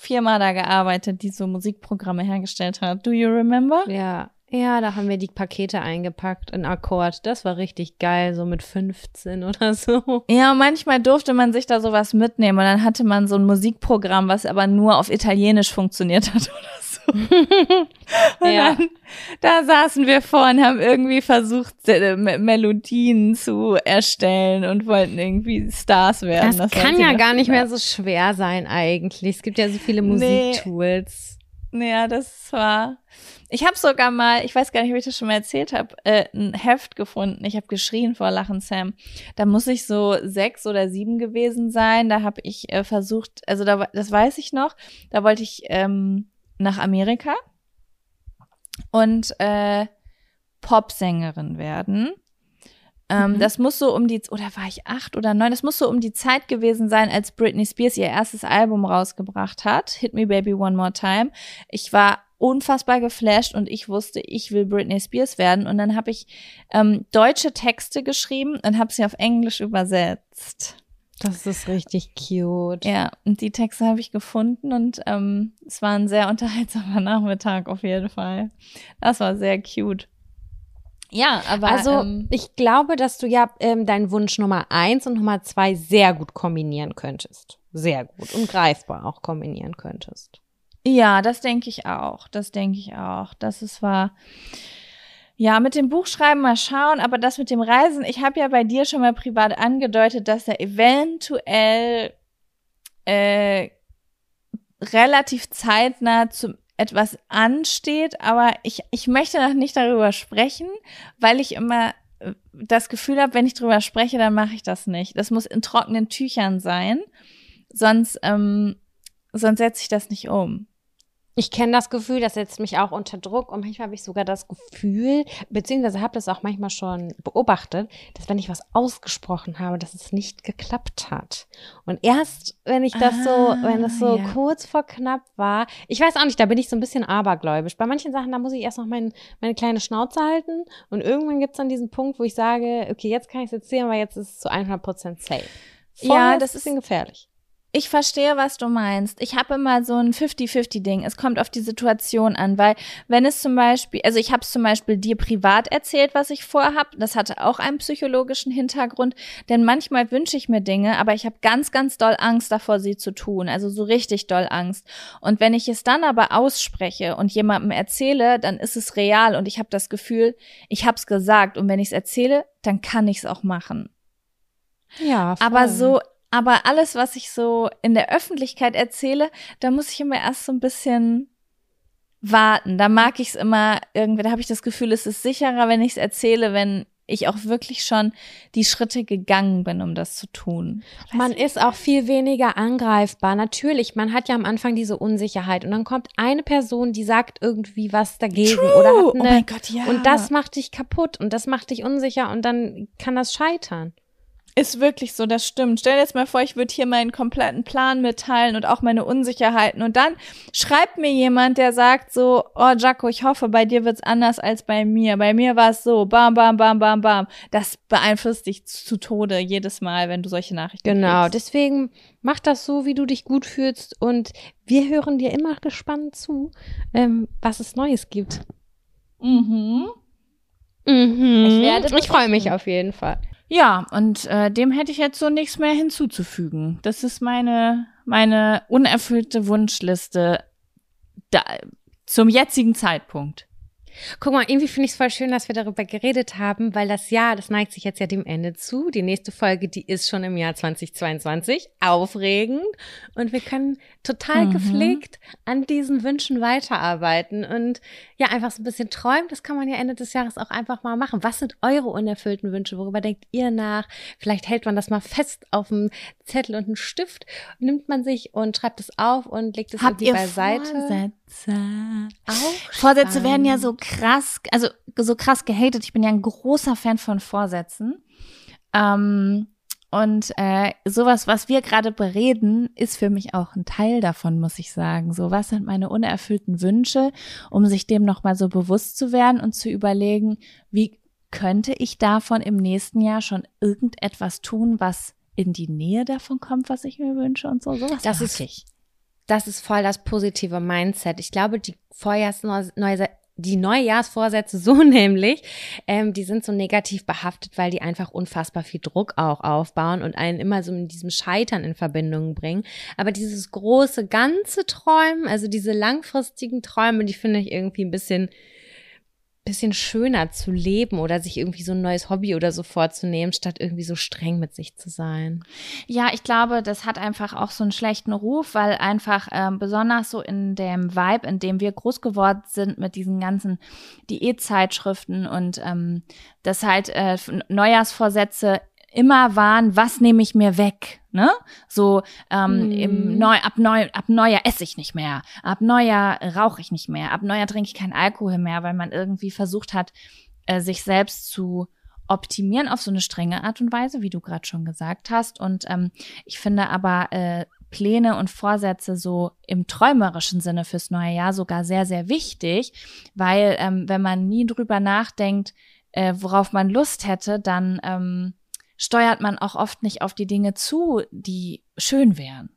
B: Firma da gearbeitet, die so Musikprogramme hergestellt hat. Do you remember?
A: Ja. Ja, da haben wir die Pakete eingepackt in Akkord. Das war richtig geil, so mit 15 oder so.
B: Ja, manchmal durfte man sich da sowas mitnehmen und dann hatte man so ein Musikprogramm, was aber nur auf Italienisch funktioniert hat oder so. und ja. dann, da saßen wir vor und haben irgendwie versucht, äh, Melodien zu erstellen und wollten irgendwie Stars werden.
A: Das, das kann ja gar nicht mehr so schwer sein eigentlich. Es gibt ja so viele Musiktools.
B: Nee. Ja, das war ich habe sogar mal, ich weiß gar nicht, ob ich das schon mal erzählt habe, äh, ein Heft gefunden. Ich habe geschrien vor Lachen, Sam. Da muss ich so sechs oder sieben gewesen sein. Da habe ich äh, versucht, also da, das weiß ich noch. Da wollte ich ähm, nach Amerika und äh, Popsängerin werden. Ähm, mhm. Das muss so um die, oder war ich acht oder neun? Das muss so um die Zeit gewesen sein, als Britney Spears ihr erstes Album rausgebracht hat, Hit Me Baby One More Time. Ich war unfassbar geflasht und ich wusste, ich will Britney Spears werden. Und dann habe ich ähm, deutsche Texte geschrieben und habe sie auf Englisch übersetzt.
A: Das ist richtig cute.
B: Ja, und die Texte habe ich gefunden und ähm, es war ein sehr unterhaltsamer Nachmittag auf jeden Fall. Das war sehr cute.
A: Ja, aber also ähm, ich glaube, dass du ja ähm, deinen Wunsch Nummer eins und Nummer zwei sehr gut kombinieren könntest. Sehr gut und greifbar auch kombinieren könntest.
B: Ja, das denke ich auch. Das denke ich auch. Das ist war. Ja, mit dem Buchschreiben mal schauen, aber das mit dem Reisen, ich habe ja bei dir schon mal privat angedeutet, dass er eventuell äh, relativ zeitnah zum etwas ansteht, aber ich, ich möchte noch nicht darüber sprechen, weil ich immer äh, das Gefühl habe, wenn ich darüber spreche, dann mache ich das nicht. Das muss in trockenen Tüchern sein, sonst, ähm, sonst setze ich das nicht um.
A: Ich kenne das Gefühl, das setzt mich auch unter Druck und manchmal habe ich sogar das Gefühl, beziehungsweise habe das auch manchmal schon beobachtet, dass wenn ich was ausgesprochen habe, dass es nicht geklappt hat. Und erst, wenn ich das ah, so, wenn es so ja. kurz vor knapp war, ich weiß auch nicht, da bin ich so ein bisschen abergläubisch. Bei manchen Sachen, da muss ich erst noch mein, meine kleine Schnauze halten und irgendwann gibt es dann diesen Punkt, wo ich sage, okay, jetzt kann ich es erzählen, weil jetzt ist es zu 100% safe.
B: Vorher ja, das ist ein bisschen gefährlich. Ich verstehe, was du meinst. Ich habe immer so ein 50-50-Ding. Es kommt auf die Situation an, weil wenn es zum Beispiel, also ich habe es zum Beispiel dir privat erzählt, was ich vorhab, das hatte auch einen psychologischen Hintergrund, denn manchmal wünsche ich mir Dinge, aber ich habe ganz, ganz doll Angst davor, sie zu tun, also so richtig doll Angst. Und wenn ich es dann aber ausspreche und jemandem erzähle, dann ist es real und ich habe das Gefühl, ich habe es gesagt und wenn ich es erzähle, dann kann ich es auch machen. Ja, voll. aber so aber alles, was ich so in der Öffentlichkeit erzähle, da muss ich immer erst so ein bisschen warten. Da mag ich es immer irgendwie, da habe ich das Gefühl, es ist sicherer, wenn ich es erzähle, wenn ich auch wirklich schon die Schritte gegangen bin, um das zu tun.
A: Weiß man ist auch viel weniger angreifbar. Natürlich, man hat ja am Anfang diese Unsicherheit und dann kommt eine Person, die sagt irgendwie was dagegen True. oder hat eine, oh mein Gott, ja. und das macht dich kaputt und das macht dich unsicher und dann kann das scheitern.
B: Ist wirklich so, das stimmt. Stell dir jetzt mal vor, ich würde hier meinen kompletten Plan mitteilen und auch meine Unsicherheiten. Und dann schreibt mir jemand, der sagt so, oh Jaco, ich hoffe, bei dir wird's anders als bei mir. Bei mir war es so, bam, bam, bam, bam, bam. Das beeinflusst dich zu Tode jedes Mal, wenn du solche Nachrichten
A: Genau, kriegst. deswegen mach das so, wie du dich gut fühlst. Und wir hören dir immer gespannt zu, ähm, was es Neues gibt. Mhm. Mhm. Ich, werde ich freue mich auf jeden Fall.
B: Ja, und äh, dem hätte ich jetzt so nichts mehr hinzuzufügen. Das ist meine, meine unerfüllte Wunschliste da, zum jetzigen Zeitpunkt.
A: Guck mal, irgendwie finde ich es voll schön, dass wir darüber geredet haben, weil das Jahr, das neigt sich jetzt ja dem Ende zu. Die nächste Folge, die ist schon im Jahr 2022. Aufregend. Und wir können total mhm. gepflegt an diesen Wünschen weiterarbeiten und ja, einfach so ein bisschen träumen. Das kann man ja Ende des Jahres auch einfach mal machen. Was sind eure unerfüllten Wünsche? Worüber denkt ihr nach? Vielleicht hält man das mal fest auf einem Zettel und einen Stift, nimmt man sich und schreibt es auf und legt es
B: Habt
A: irgendwie beiseite.
B: Vorsätze? Auch Vorsätze werden ja so krass, also so krass gehatet. Ich bin ja ein großer Fan von Vorsätzen. Ähm, und äh, sowas, was wir gerade bereden, ist für mich auch ein Teil davon, muss ich sagen. So, was sind meine unerfüllten Wünsche, um sich dem nochmal so bewusst zu werden und zu überlegen, wie könnte ich davon im nächsten Jahr schon irgendetwas tun, was in die Nähe davon kommt, was ich mir wünsche und so. Sowas
A: das ist ich. Das ist voll das positive Mindset. Ich glaube, die Vorjahrsneue die Neujahrsvorsätze so nämlich, ähm, die sind so negativ behaftet, weil die einfach unfassbar viel Druck auch aufbauen und einen immer so mit diesem Scheitern in Verbindung bringen. Aber dieses große ganze Träumen, also diese langfristigen Träume, die finde ich irgendwie ein bisschen bisschen schöner zu leben oder sich irgendwie so ein neues Hobby oder so vorzunehmen, statt irgendwie so streng mit sich zu sein.
B: Ja, ich glaube, das hat einfach auch so einen schlechten Ruf, weil einfach ähm, besonders so in dem Vibe, in dem wir groß geworden sind mit diesen ganzen Diätzeitschriften und ähm, das halt äh, Neujahrsvorsätze immer waren, was nehme ich mir weg? Ne? So ähm, mm. im Neu ab Neu ab Neujahr esse ich nicht mehr, ab Neujahr rauche ich nicht mehr, ab Neujahr trinke ich keinen Alkohol mehr, weil man irgendwie versucht hat, äh, sich selbst zu optimieren auf so eine strenge Art und Weise, wie du gerade schon gesagt hast. Und ähm, ich finde aber äh, Pläne und Vorsätze so im träumerischen Sinne fürs neue Jahr sogar sehr, sehr wichtig, weil ähm, wenn man nie drüber nachdenkt, äh, worauf man Lust hätte, dann ähm, steuert man auch oft nicht auf die Dinge zu, die schön wären.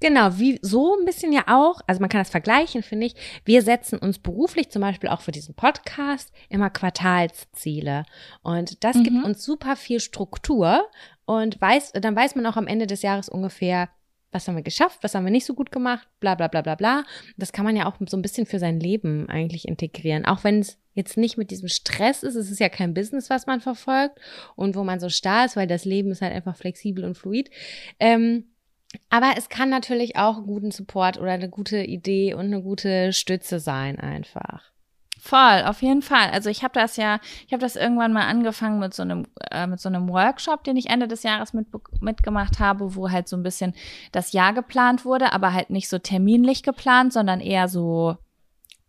A: Genau, wie so ein bisschen ja auch, also man kann das vergleichen, finde ich. Wir setzen uns beruflich zum Beispiel auch für diesen Podcast immer Quartalsziele. Und das mhm. gibt uns super viel Struktur und weiß, dann weiß man auch am Ende des Jahres ungefähr, was haben wir geschafft, was haben wir nicht so gut gemacht, bla bla bla bla bla. Das kann man ja auch so ein bisschen für sein Leben eigentlich integrieren. Auch wenn es jetzt nicht mit diesem Stress ist, es ist ja kein Business, was man verfolgt und wo man so starr ist, weil das Leben ist halt einfach flexibel und fluid. Ähm, aber es kann natürlich auch guten Support oder eine gute Idee und eine gute Stütze sein einfach.
B: Voll, auf jeden Fall. Also ich habe das ja, ich habe das irgendwann mal angefangen mit so einem äh, mit so einem Workshop, den ich Ende des Jahres mit, mitgemacht habe, wo halt so ein bisschen das Jahr geplant wurde, aber halt nicht so terminlich geplant, sondern eher so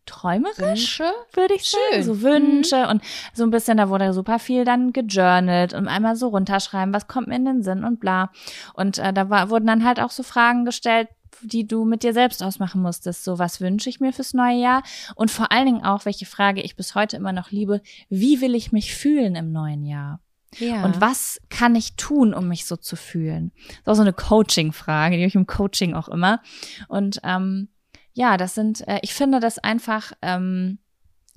B: träumerisch, würde ich sagen. Schön. So Wünsche mhm. und so ein bisschen, da wurde super viel dann gejournalt und einmal so runterschreiben, was kommt mir in den Sinn und bla. Und äh, da war, wurden dann halt auch so Fragen gestellt, die du mit dir selbst ausmachen musstest. So, was wünsche ich mir fürs neue Jahr? Und vor allen Dingen auch, welche Frage ich bis heute immer noch liebe, wie will ich mich fühlen im neuen Jahr? Ja. Und was kann ich tun, um mich so zu fühlen? Das ist auch so eine Coaching-Frage, die habe ich im Coaching auch immer. Und ähm, ja, das sind, äh, ich finde das einfach ähm,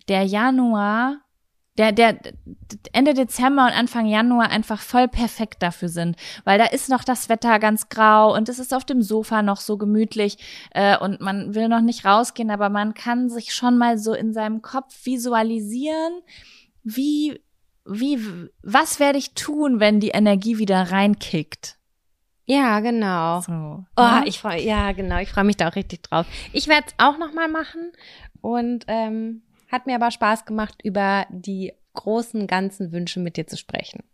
B: der Januar der, der Ende Dezember und Anfang Januar einfach voll perfekt dafür sind, weil da ist noch das Wetter ganz grau und es ist auf dem Sofa noch so gemütlich äh, und man will noch nicht rausgehen, aber man kann sich schon mal so in seinem Kopf visualisieren, wie, wie, was werde ich tun, wenn die Energie wieder reinkickt.
A: Ja, genau. So, oh, ja? ich freu, ja, genau. Ich freue mich da auch richtig drauf. Ich werde es auch noch mal machen und ähm, hat mir aber Spaß gemacht, über die großen, ganzen Wünsche mit dir zu sprechen.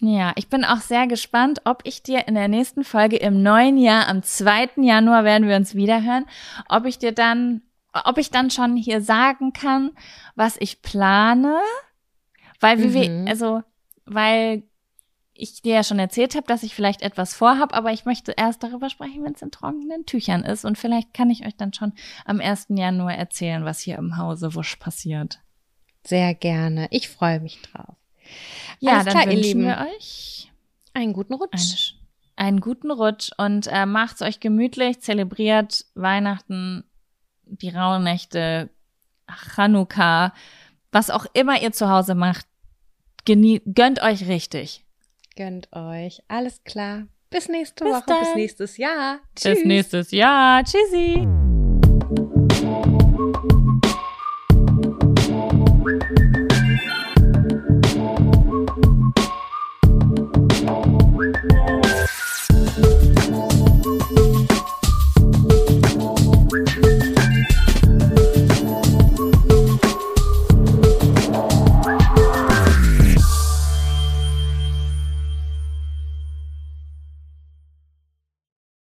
B: Ja, ich bin auch sehr gespannt, ob ich dir in der nächsten Folge im neuen Jahr, am 2. Januar werden wir uns wiederhören, ob ich dir dann, ob ich dann schon hier sagen kann, was ich plane. Weil wie mhm. wir, also, weil ich dir ja schon erzählt habe, dass ich vielleicht etwas vorhab, aber ich möchte erst darüber sprechen, wenn es in trockenen Tüchern ist. Und vielleicht kann ich euch dann schon am 1. Januar erzählen, was hier im Hause wusch passiert.
A: Sehr gerne. Ich freue mich drauf.
B: Ja, Alles dann klar, wünschen wir euch
A: einen guten Rutsch.
B: Einen, einen guten Rutsch und äh, macht's euch gemütlich, zelebriert Weihnachten, die Rauhnächte, Chanukka, was auch immer ihr zu Hause macht. Genie gönnt euch richtig.
A: Gönnt euch. Alles klar. Bis nächste bis Woche. Dann. Bis nächstes Jahr.
B: Tschüss. Bis nächstes Jahr. Tschüssi.